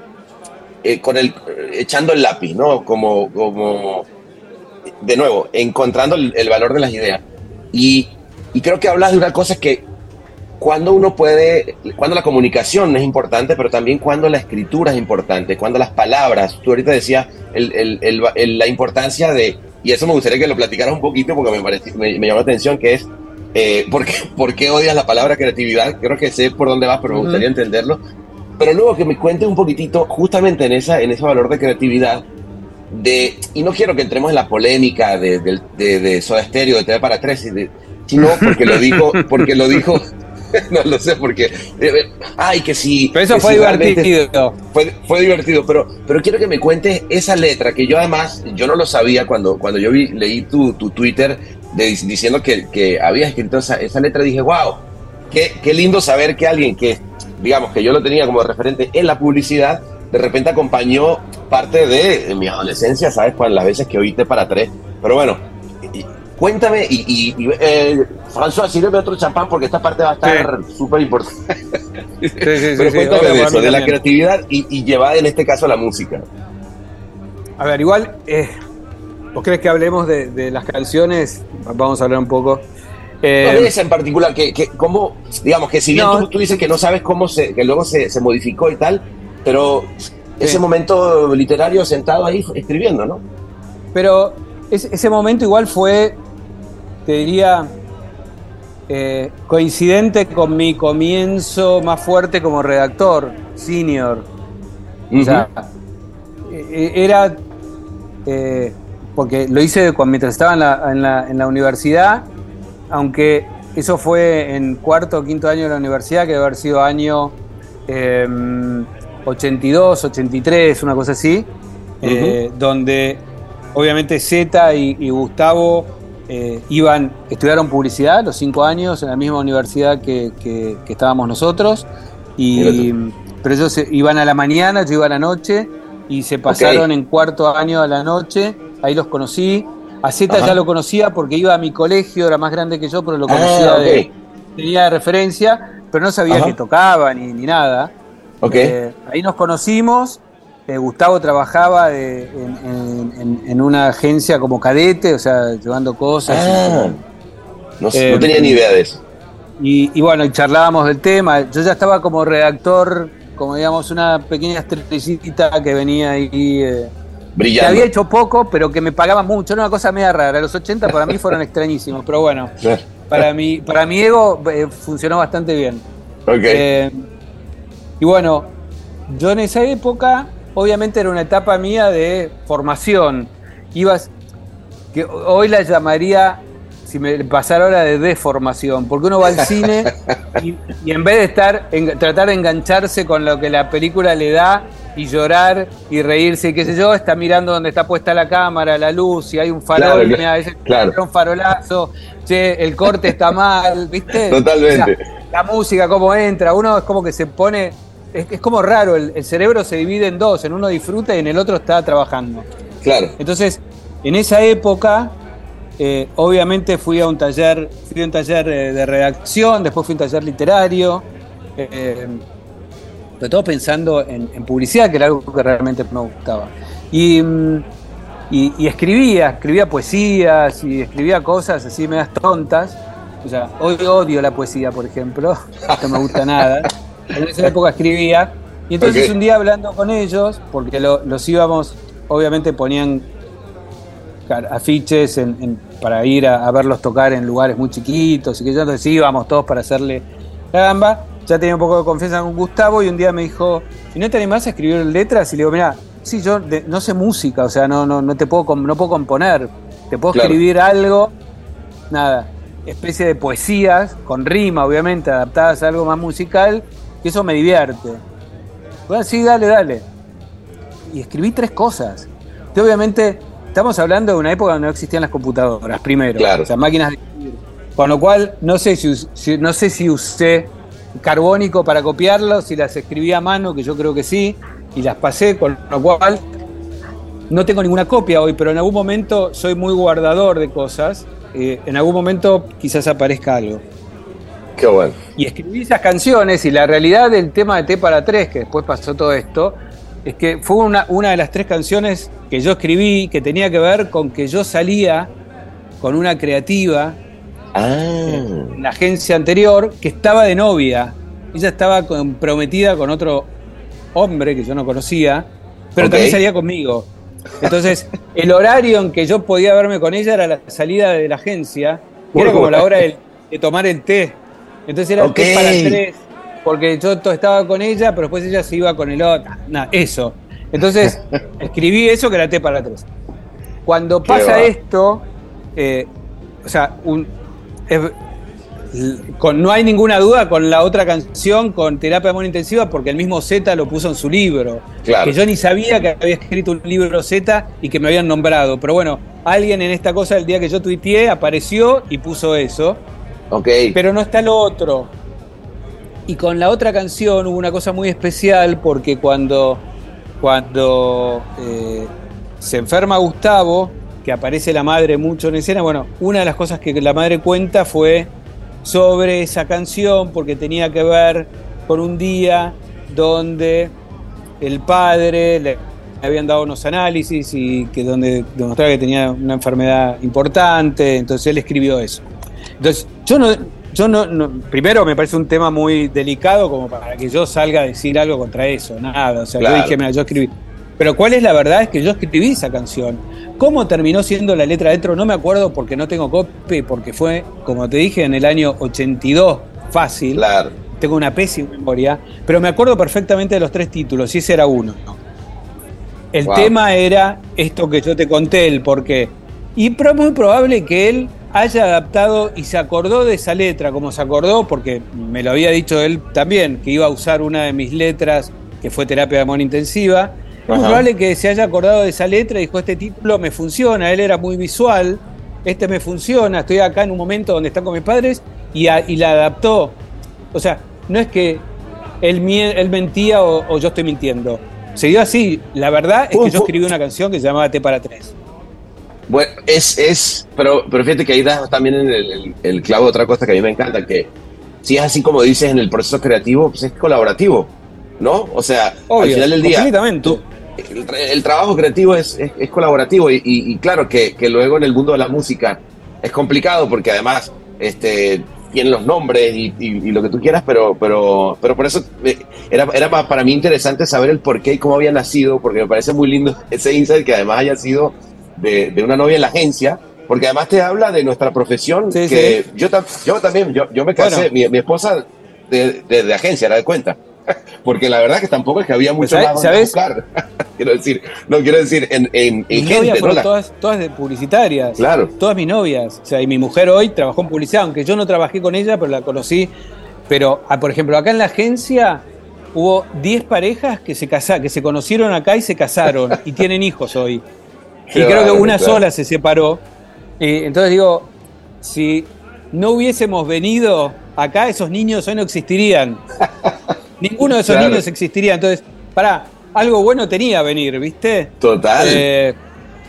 eh, con el, echando el lápiz, ¿no? Como, como, de nuevo, encontrando el, el valor de las ideas. Y, y creo que hablas de una cosa que cuando uno puede, cuando la comunicación es importante, pero también cuando la escritura es importante, cuando las palabras, tú ahorita decías el- el- el- la importancia de, y eso me gustaría que lo platicaras un poquito porque me, me, me llamó la atención, que es, eh, ¿por, qué, por qué odias la palabra creatividad? Creo que sé por dónde vas, pero me gustaría entenderlo. Pero luego que me cuentes un poquitito justamente en, esa, en ese valor de creatividad, de, y no quiero que entremos en la polémica de, de, de, de Soda Stereo, de TV para tres, y de- sino porque lo dijo, porque lo dijo, no lo sé, porque, eh, ay, que sí. Pero eso fue sí, divertido. fue, fue divertido, pero, pero quiero que me cuentes esa letra que yo además, yo no lo sabía cuando, cuando yo vi, leí tu, tu Twitter de- diciendo que, que habías escrito esa, esa letra, dije, wow, qué, qué lindo saber que alguien que, digamos, que yo lo tenía como referente en la publicidad, de repente acompañó parte de, de mi adolescencia, ¿sabes? Cuando las veces que oíste para tres. Pero bueno, cuéntame, y, y, y, eh, François, sírveme otro champán porque esta parte va a estar súper importante. Sí, sí, Pero cuéntame de eso, de la también. creatividad y, y llevada en este caso a la música. A ver, igual, eh, ¿vos crees que hablemos de, de las canciones? Vamos a hablar un poco. Eh, No de esa en particular, que, que cómo, digamos que si bien No. tú, tú dices que no sabes cómo se, que luego se, se modificó y tal, pero ese momento literario sentado ahí escribiendo, ¿no? Pero es- ese momento igual fue, te diría, eh, coincidente con mi comienzo más fuerte como redactor, senior. O sea, eh, era, eh, porque lo hice mientras estaba en la, en, la, en la universidad, aunque eso fue en cuarto o quinto año de la universidad, que debe haber sido año eh, 82, 83, una cosa así, eh, donde obviamente Z y, y Gustavo eh, iban, estudiaron publicidad los cinco años en la misma universidad que, que- que estábamos nosotros, y, pero ellos se- iban a la mañana, yo iba a la noche, y se pasaron en cuarto año a la noche, ahí los conocí. A Z Ajá. ya lo conocía porque iba a mi colegio, era más grande que yo, pero lo Ah, conocía de, tenía de referencia, pero no sabía Ajá. que tocaba ni, ni nada. Ok. Eh, ahí nos conocimos. Eh, Gustavo trabajaba de- en, en- en- en una agencia como cadete, o sea, llevando cosas. Ah, no, Eh, no tenía ni idea de eso. Y, y bueno, y charlábamos del tema. Yo ya estaba como redactor, como digamos, una pequeña estrellita que venía ahí. eh, que había hecho poco, pero que me pagaba mucho. Era una cosa media rara. Los 80 para mí fueron extrañísimos, pero bueno, para mi, para mi ego eh, funcionó bastante bien. Ok. Eh, y bueno, yo en esa época, obviamente era una etapa mía de formación. Ibas, que hoy la llamaría, si me pasara ahora, de deformación, porque uno va al cine y, y en vez de estar, en, tratar de engancharse con lo que la película le da y llorar y reírse y qué sé yo, está mirando donde está puesta la cámara, la luz, si hay un farol, Claro, mira, un farolazo, che, el corte está mal, ¿viste? Totalmente. O sea, la música, cómo entra, uno es como que se pone, es, es como raro, el, el cerebro se divide en dos, en uno disfruta y en el otro está trabajando. Claro. Entonces, en esa época, eh, obviamente fui a un taller, fui a un taller eh, de redacción, después fui a un taller literario, eh, sobre todo pensando en, en publicidad, que era algo que realmente me gustaba. Y, mm, y- y escribía, escribía poesías y escribía cosas así medias tontas. O sea, hoy odio la poesía, por ejemplo, no me gusta nada. En esa época escribía. Y entonces un día hablando con ellos, porque lo- los íbamos, obviamente ponían afiches en- en- para ir a, a verlos tocar en lugares muy chiquitos y que yo entonces íbamos todos para hacerle la gamba. Ya tenía un poco de confianza con Gustavo y un día me dijo, ¿y no te animás a escribir letras? Y le digo, mira, sí, yo de- no sé música, o sea, no, no, no te puedo, no puedo componer, te puedo Claro. escribir algo, nada, especie de poesías, con rima, obviamente, adaptadas a algo más musical, que eso me divierte. Bueno, sí, dale, dale. Y escribí tres cosas. Que obviamente estamos hablando de una época donde no existían las computadoras, primero. Claro. O sea, máquinas de escribir. Con lo cual, no sé si- no sé si usé carbónico para copiarlo, si las escribí a mano, que yo creo que sí, y las pasé, con lo cual no tengo ninguna copia hoy, pero en algún momento soy muy guardador de cosas. eh, en algún momento quizás aparezca algo. Qué bueno. Y escribí esas canciones y la realidad del tema de T para tres, que después pasó todo esto, es que fue una, una de las tres canciones que yo escribí que tenía que ver con que yo salía con una creativa Ah, en la agencia anterior que estaba de novia. Ella estaba comprometida con otro hombre que yo no conocía, pero también salía conmigo. Entonces, el horario en que yo podía verme con ella era la salida de la agencia, y era como la hora de, de tomar el té. Entonces era Ok. té para tres, porque yo estaba con ella, pero después ella se iba con el otro. Nada, eso. Entonces, escribí eso que era té para tres. Cuando pasa esto, eh, o sea, un, es- l- con, no hay ninguna duda con la otra canción, con Terapia de Amor Intensiva, porque el mismo Z lo puso en su libro. Claro. Que yo ni sabía que había escrito un libro Z y que me habían nombrado. Pero bueno, alguien en esta cosa, el día que yo tuiteé, apareció y puso eso. Ok. Pero no está lo otro. Y con la otra canción hubo una cosa muy especial porque cuando, cuando eh, se enferma Gustavo, que aparece la madre mucho en escena, bueno, una de las cosas que la madre cuenta fue sobre esa canción porque tenía que ver con un día donde el padre le habían dado unos análisis y que donde demostraba que tenía una enfermedad importante, entonces él escribió eso. Entonces, yo no, yo no, no- primero me parece un tema muy delicado como para que yo salga a decir algo contra eso, nada, o sea, Claro. yo dije, mira, yo escribí. Pero cuál es la verdad es que yo escribí esa canción. ¿Cómo terminó siendo la letra dentro? No me acuerdo porque no tengo copia, porque fue, como te dije, en el año 82, fácil Claro. tengo una pésima memoria, pero me acuerdo perfectamente de los tres títulos, y ese era uno. El Wow. tema era esto que yo te conté, el por qué. Y es muy probable que él haya adaptado y se acordó de esa letra, como se acordó, porque me lo había dicho él también, que iba a usar una de mis letras, que fue terapia de amor intensiva. Es muy probable que se haya acordado de esa letra y dijo, este título me funciona, él era muy visual, este me funciona, estoy acá en un momento donde están con mis padres, y, a- y la adaptó. O sea, no es que él, él mentía o, o yo estoy mintiendo. Se dio así. La verdad es que yo escribí una canción que se llamaba T para tres. Bueno, es, es, pero, pero fíjate que ahí das también en el, el- el clavo de otra cosa que a mí me encanta, que si es así como dices en el proceso creativo, pues es colaborativo, ¿no? O sea, al final del día, tú- el, tra- el trabajo creativo es, es, es colaborativo y, y- y claro que, que luego en el mundo de la música es complicado porque además este, tienen los nombres y, lo que tú quieras, pero, pero, pero por eso eh, era, era pa- para mí interesante saber el por qué y cómo había nacido, porque me parece muy lindo ese insight que además haya sido de, de una novia en la agencia, porque además te habla de nuestra profesión, Sí, que sí. Yo, yo también, yo, yo me casé, Bueno. mi, mi esposa de, de, de agencia, era de cuenta. Porque la verdad que tampoco es que había mucho ¿Sabes- más sabes? buscar. quiero decir, no quiero decir en, en, en gente, novias ¿no? La- todas, todas de publicitarias. Claro. Todas mis novias. O sea, y mi mujer hoy trabajó en publicidad, aunque yo no trabajé con ella, pero la conocí. Pero, ah, por ejemplo, acá en la agencia hubo 10 parejas que se casa, que se conocieron acá y se casaron y tienen hijos hoy. Y creo que una claro. sola se separó. Y entonces digo, si no hubiésemos venido acá, esos niños hoy no existirían. Ninguno de esos Claro. niños existiría. Entonces, pará, algo bueno tenía venir, ¿viste? Total. Eh,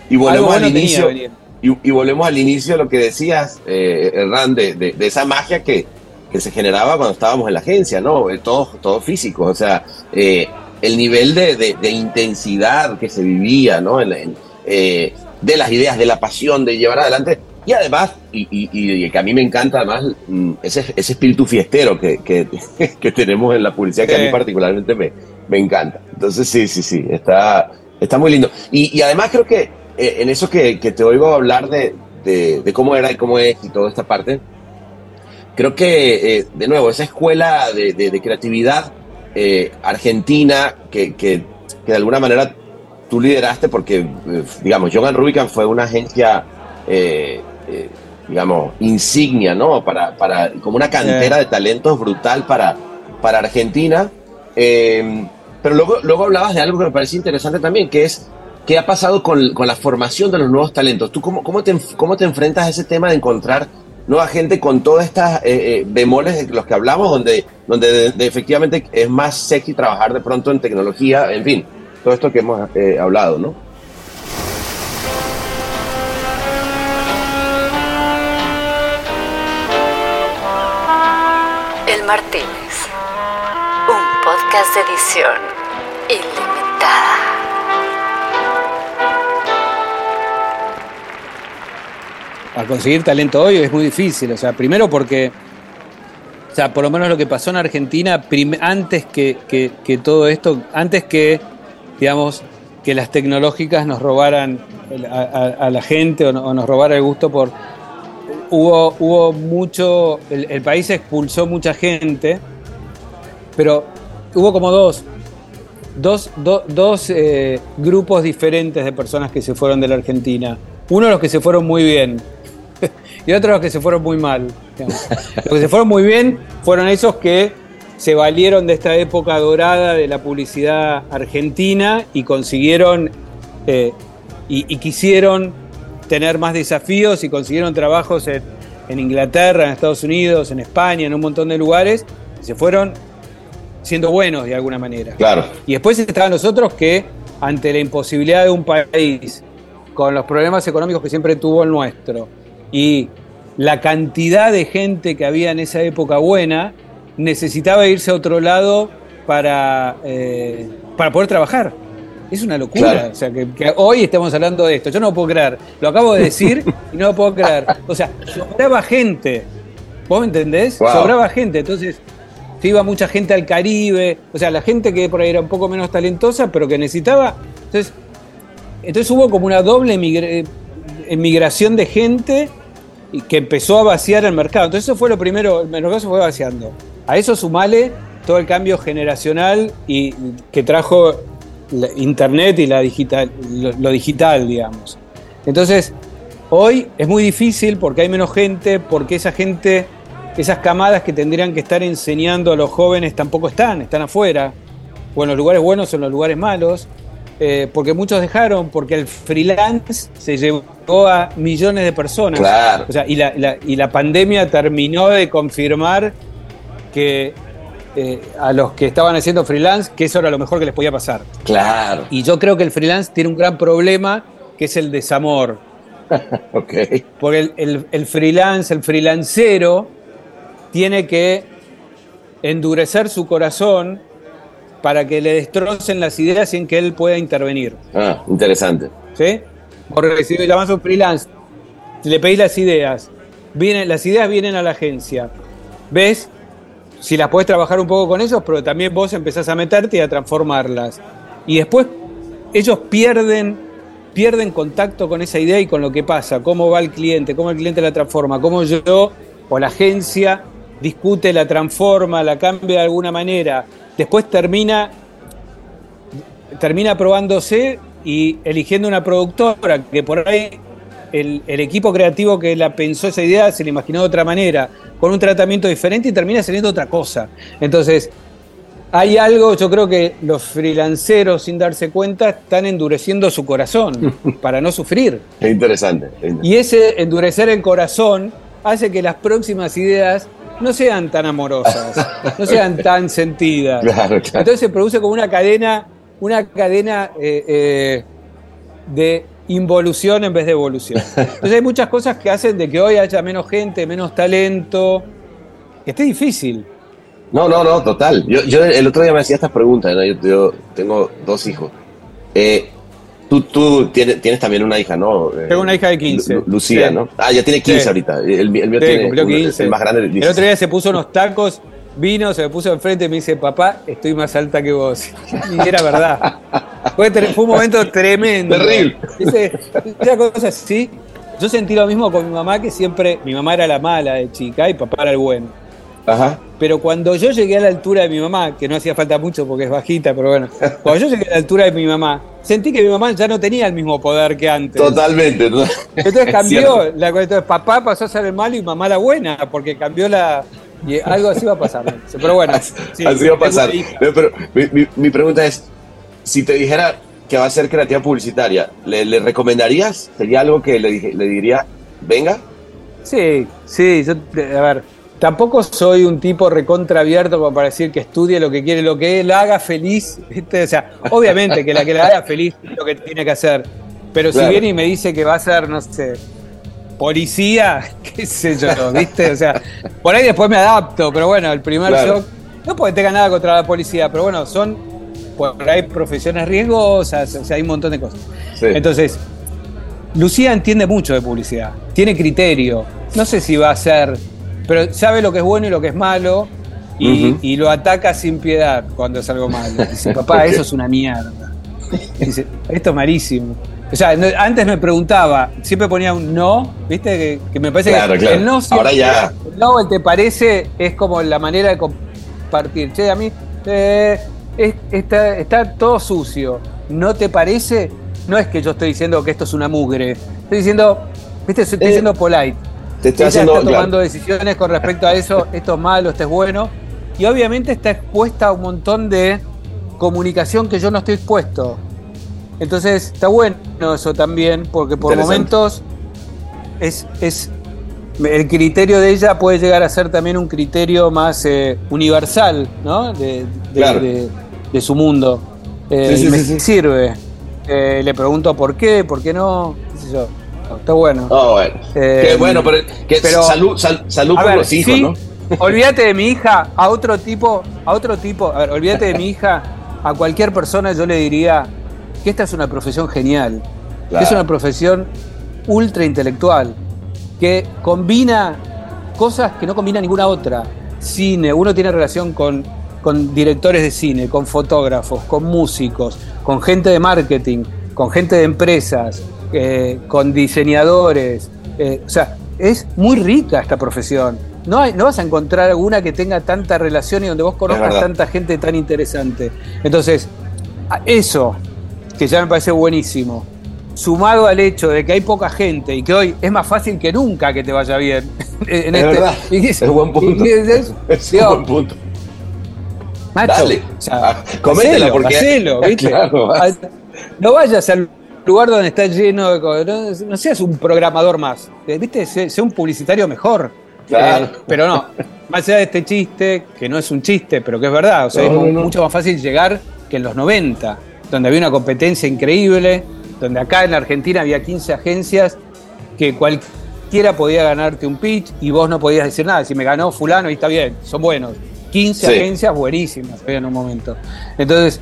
y volvemos al bueno tenía inicio. venir. Y, y volvemos al inicio de lo que decías, eh, Hernán, de, de- de esa magia que, que se generaba cuando estábamos en la agencia, ¿no? Eh, Todo, todo físico, o sea, eh, el nivel de, de- de intensidad que se vivía, ¿no? En- en, eh, de las ideas, de la pasión, de llevar adelante. Y además, y, y- y que a mí me encanta además, mm, ese, ese espíritu fiestero que, que, que tenemos en la publicidad, que a mí particularmente me, me encanta. Entonces, sí, sí, sí, está, está muy lindo. Y, y además creo que eh, en eso que, que te oigo hablar de, de- de cómo era y cómo es y toda esta parte, creo que, eh, de nuevo, esa escuela de, de- de creatividad eh, argentina que, que- que de alguna manera tú lideraste porque, eh, digamos, Johan Rubicam fue una agencia, eh, eh, digamos, insignia, ¿no? Para, para, como una cantera Sí. de talentos brutal para, para Argentina. Eh, pero luego, luego hablabas de algo que me parece interesante también, que es qué ha pasado con, con la formación de los nuevos talentos. ¿Tú cómo, cómo, te, cómo te enfrentas a ese tema de encontrar nueva gente con todas estas eh, eh, bemoles de los que hablamos, donde, donde de- de efectivamente es más sexy trabajar de pronto en tecnología, en fin, todo esto que hemos eh, hablado, ¿no? El Martínez, un podcast de edición ilimitada. Al conseguir talento hoy es muy difícil, o sea, primero porque o sea, por lo menos lo que pasó en Argentina antes que, que, todo esto, antes que digamos, que las tecnológicas nos robaran a, la gente o, o nos robara el gusto por... Hubo, hubo mucho, el, el país expulsó mucha gente, pero hubo como dos, dos, do- dos eh, grupos diferentes de personas que se fueron de la Argentina. Uno los que se fueron muy bien y otros los que se fueron muy mal. Los que se fueron muy bien fueron esos que se valieron de esta época dorada de la publicidad argentina y consiguieron eh, y, y quisieron tener más desafíos y consiguieron trabajos en, en Inglaterra, en Estados Unidos, en España, en un montón de lugares. Y se fueron siendo buenos de alguna manera. Claro. Y después estaban los otros que, ante la imposibilidad de un país, con los problemas económicos que siempre tuvo el nuestro, y la cantidad de gente que había en esa época buena, necesitaba irse a otro lado para, eh, para poder trabajar. Es una locura. Claro. O sea, que, que hoy estemos hablando de esto. Yo no lo puedo creer. Lo acabo de decir y no lo puedo creer. O sea, sobraba gente. ¿Vos me entendés? Wow. Sobraba gente. Entonces, se iba mucha gente al Caribe. O sea, la gente que por ahí era un poco menos talentosa, pero que necesitaba. Entonces, entonces hubo como una doble migra- emigración de gente que empezó a vaciar el mercado. Entonces eso fue lo primero, el mercado se fue vaciando. A eso sumale todo el cambio generacional y que trajo internet y la digital, lo, lo digital, digamos. Entonces, hoy es muy difícil porque hay menos gente, porque esa gente, esas camadas que tendrían que estar enseñando a los jóvenes tampoco están, están afuera, o en los lugares buenos o en los lugares malos, eh, porque muchos dejaron, porque el freelance se llevó a millones de personas. Claro. O sea, y la, la- y la pandemia terminó de confirmar que eh, a los que estaban haciendo freelance, que eso era lo mejor que les podía pasar. Claro. Y yo creo que el freelance tiene un gran problema, que es el desamor. Ok. Porque el, el- el freelance, el freelancero, tiene que endurecer su corazón para que le destrocen las ideas sin que él pueda intervenir. Ah, interesante. ¿Sí? Porque si le llamas a un freelance, le pedís las ideas, vienen, las ideas vienen a la agencia. ¿Ves? Si las podés trabajar un poco con ellos, pero también vos empezás a meterte y a transformarlas. Y después ellos pierden, pierden contacto con esa idea y con lo que pasa, cómo va el cliente, cómo el cliente la transforma, cómo yo o la agencia discute, la transforma, la cambia de alguna manera. Después termina termina probándose y eligiendo una productora que por ahí el, el equipo creativo que la pensó esa idea se la imaginó de otra manera, con un tratamiento diferente y termina saliendo otra cosa. Entonces, hay algo, yo creo que los freelanceros, sin darse cuenta, están endureciendo su corazón para no sufrir. Es interesante. es interesante. Y ese endurecer el corazón hace que las próximas ideas no sean tan amorosas, no sean tan sentidas. Claro, claro. Entonces se produce como una cadena, una cadena eh, eh, de involución en vez de evolución. Entonces hay muchas cosas que hacen de que hoy haya menos gente, menos talento, que esté difícil. No, no, no, total. Yo, yo el otro día me hacía estas preguntas, ¿no? yo, yo tengo dos hijos. Eh, tú tú tienes, tienes también una hija, ¿no? Eh, Tengo una hija de 15. Lu- Lucía, Sí. ¿no? Ah, ya tiene 15 Sí. ahorita. El, el mío Sí, tiene cumplió uno- 15. el más grande. El 16. otro día se puso unos tacos, vino, se me puso enfrente y me dice, papá, estoy más alta que vos. Y era verdad. Fue, un momento tremendo. Terrible. Dice, esa cosa así. Yo sentí lo mismo con mi mamá, que siempre, mi mamá era la mala de chica y papá era el bueno. Ajá. Pero cuando yo llegué a la altura de mi mamá, que no hacía falta mucho porque es bajita, pero bueno, cuando yo llegué a la altura de mi mamá, sentí que mi mamá ya no tenía el mismo poder que antes. Totalmente. ¿no? Entonces Es cambió, la, entonces papá pasó a ser el malo y mamá la buena, porque cambió la... Y algo así va a pasar. Pero bueno, sí, Así va a pasar. No, pero mi, mi- mi pregunta es, si te dijera que va a ser creativa publicitaria, ¿le, le recomendarías? ¿Sería algo que le, dije- le diría, venga? Sí, sí, yo, a ver, tampoco soy un tipo recontra abierto como para decir que estudie lo que quiere, lo que él haga feliz, ¿viste? O sea, obviamente que la que la haga feliz es lo que tiene que hacer, pero Claro. si viene y me dice que va a ser, no sé, policía, qué sé yo, ¿viste? O sea, por ahí después me adapto, pero bueno, el primer Claro. shock no porque tenga nada contra la policía, pero bueno, son por ahí profesiones riesgosas, o sea, hay un montón de cosas. Sí. Entonces, Lucía entiende mucho de publicidad, tiene criterio. No sé si va a ser, pero sabe lo que es bueno y lo que es malo y lo ataca sin piedad cuando es algo malo. Dice, papá, eso es una mierda. Dice, esto es malísimo. O sea, no- antes me preguntaba, siempre ponía un no, ¿viste? Que, que me parece Claro, que claro. el no siempre- Ahora ya. el no, el te parece, es como la manera de compartir. Che, a mí eh, es- está, está todo sucio. ¿No te parece? No es que yo estoy diciendo que esto es una mugre. Estoy diciendo, ¿viste? Estoy Eh, diciendo polite. Te estoy haciendo. está claro. tomando decisiones con respecto a eso, esto es malo, esto es bueno. Y obviamente está expuesta a un montón de comunicación que yo no estoy expuesto. Entonces está bueno eso también, porque por momentos es, es el criterio de ella puede llegar a ser también un criterio más eh, universal, ¿no? De, de- Claro. de- de su mundo. Eh, Sí, sí, y me sí, sirve. Eh, le pregunto por qué, por qué no, qué sé yo. Está bueno. Oh, bueno. Eh, Qué bueno, pero, que pero- salud, sal- salud por ver, los hijos, ¿no? Olvídate de mi hija, a otro tipo, a otro tipo, a ver, olvídate de mi hija, a cualquier persona yo le diría que esta es una profesión genial, Claro. es una profesión ultra intelectual, que combina cosas que no combina ninguna otra. Cine, uno tiene relación con, con directores de cine, con fotógrafos, con músicos, con gente de marketing, con gente de empresas, eh, con diseñadores. eh, o sea, es muy rica esta profesión. No, hay- no vas a encontrar alguna que tenga tanta relación y donde vos conozcas tanta gente tan interesante. Entonces, eso, que ya me parece buenísimo, sumado al hecho de que hay poca gente y que hoy es más fácil que nunca que te vaya bien. en Es verdad, y es buen punto. y es- Es digo, un buen punto. Macho, Dale, o sea, ah, porque- hacelo, ¿viste? Claro, no vayas al lugar donde está lleno de. No, no seas un programador más. Eh, ¿Viste? Sé, sé un publicitario mejor. Claro. Eh, pero no, más allá de este chiste, que no es un chiste, pero que es verdad. O sea, No, es no. mucho más fácil llegar que en los 90, donde había una competencia increíble, donde acá en Argentina había 15 agencias que cualquiera podía ganarte un pitch y vos no podías decir nada. Si me ganó fulano, y está bien, son buenos. 15 Sí. agencias buenísimas había en un momento. Entonces,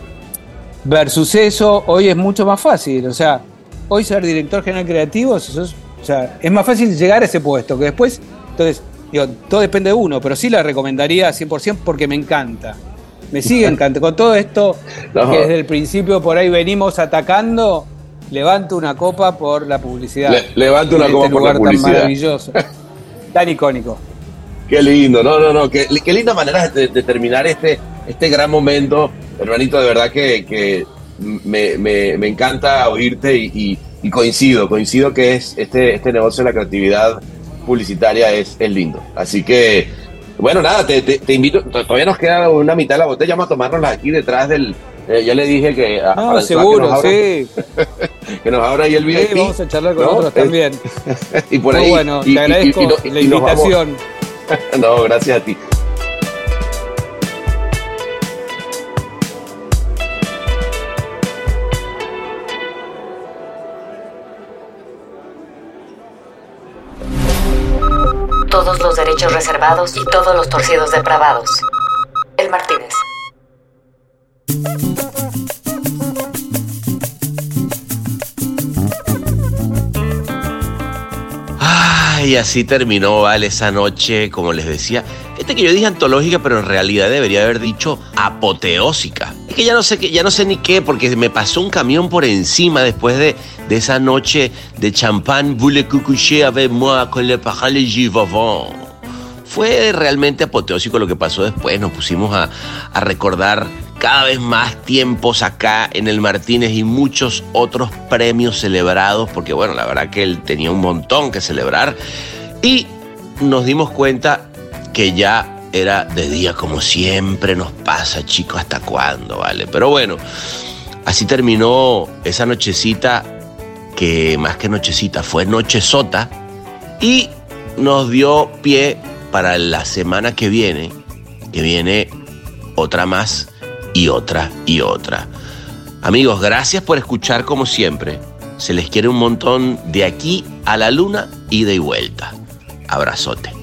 versus eso, hoy es mucho más fácil. O sea, hoy ser director general creativo, sos- o sea, es más fácil llegar a ese puesto que después. Entonces, digo, todo depende de uno, pero sí la recomendaría 100% porque me encanta. Me sigue encantando. Con todo esto No. que desde el principio por ahí venimos atacando, levanto una copa por la publicidad. Le- levanto una En copa este por la lugar tan publicidad. maravilloso. Tan icónico. Qué lindo, no, no, no, qué, qué linda manera de, de terminar este, este gran momento, hermanito, de verdad que, que me, me- me encanta oírte y, y- y coincido, coincido que es este, este negocio de la creatividad publicitaria es, es lindo. Así que, bueno, nada, te, te- te invito, todavía nos queda una mitad de la botella, vamos a tomárnosla aquí detrás del... eh, ya le dije que a No, François seguro, que nos abra, sí. que nos abra ahí el Sí, VIP. vamos a charlar con ¿no? otros también. Y por Muy ahí. bueno, y- te agradezco y- y- y- la invitación. No, gracias a ti. Reservados y todos los torcidos depravados. El Martínez. Ay, así terminó, vale, esa noche, como les decía. Este que yo dije antológica, pero en realidad debería haber dicho apoteósica. Es que ya no sé ya no sé ni qué, porque me pasó un camión por encima después de, de esa noche de champán. Voulez coucher avec moi con le parole du vivant. Fue realmente apoteósico lo que pasó después. Nos pusimos a, recordar cada vez más tiempos acá en el Martínez y muchos otros premios celebrados, porque bueno, la verdad que él tenía un montón que celebrar. Y nos dimos cuenta que ya era de día como siempre nos pasa, chicos, hasta cuándo, ¿vale? Pero bueno, así terminó esa nochecita que más que nochecita fue noche sota y nos dio pie para la semana que viene, que viene otra más y otra y otra. Amigos, gracias por escuchar como siempre. Se les quiere un montón de aquí a la luna, y vuelta. Abrazote.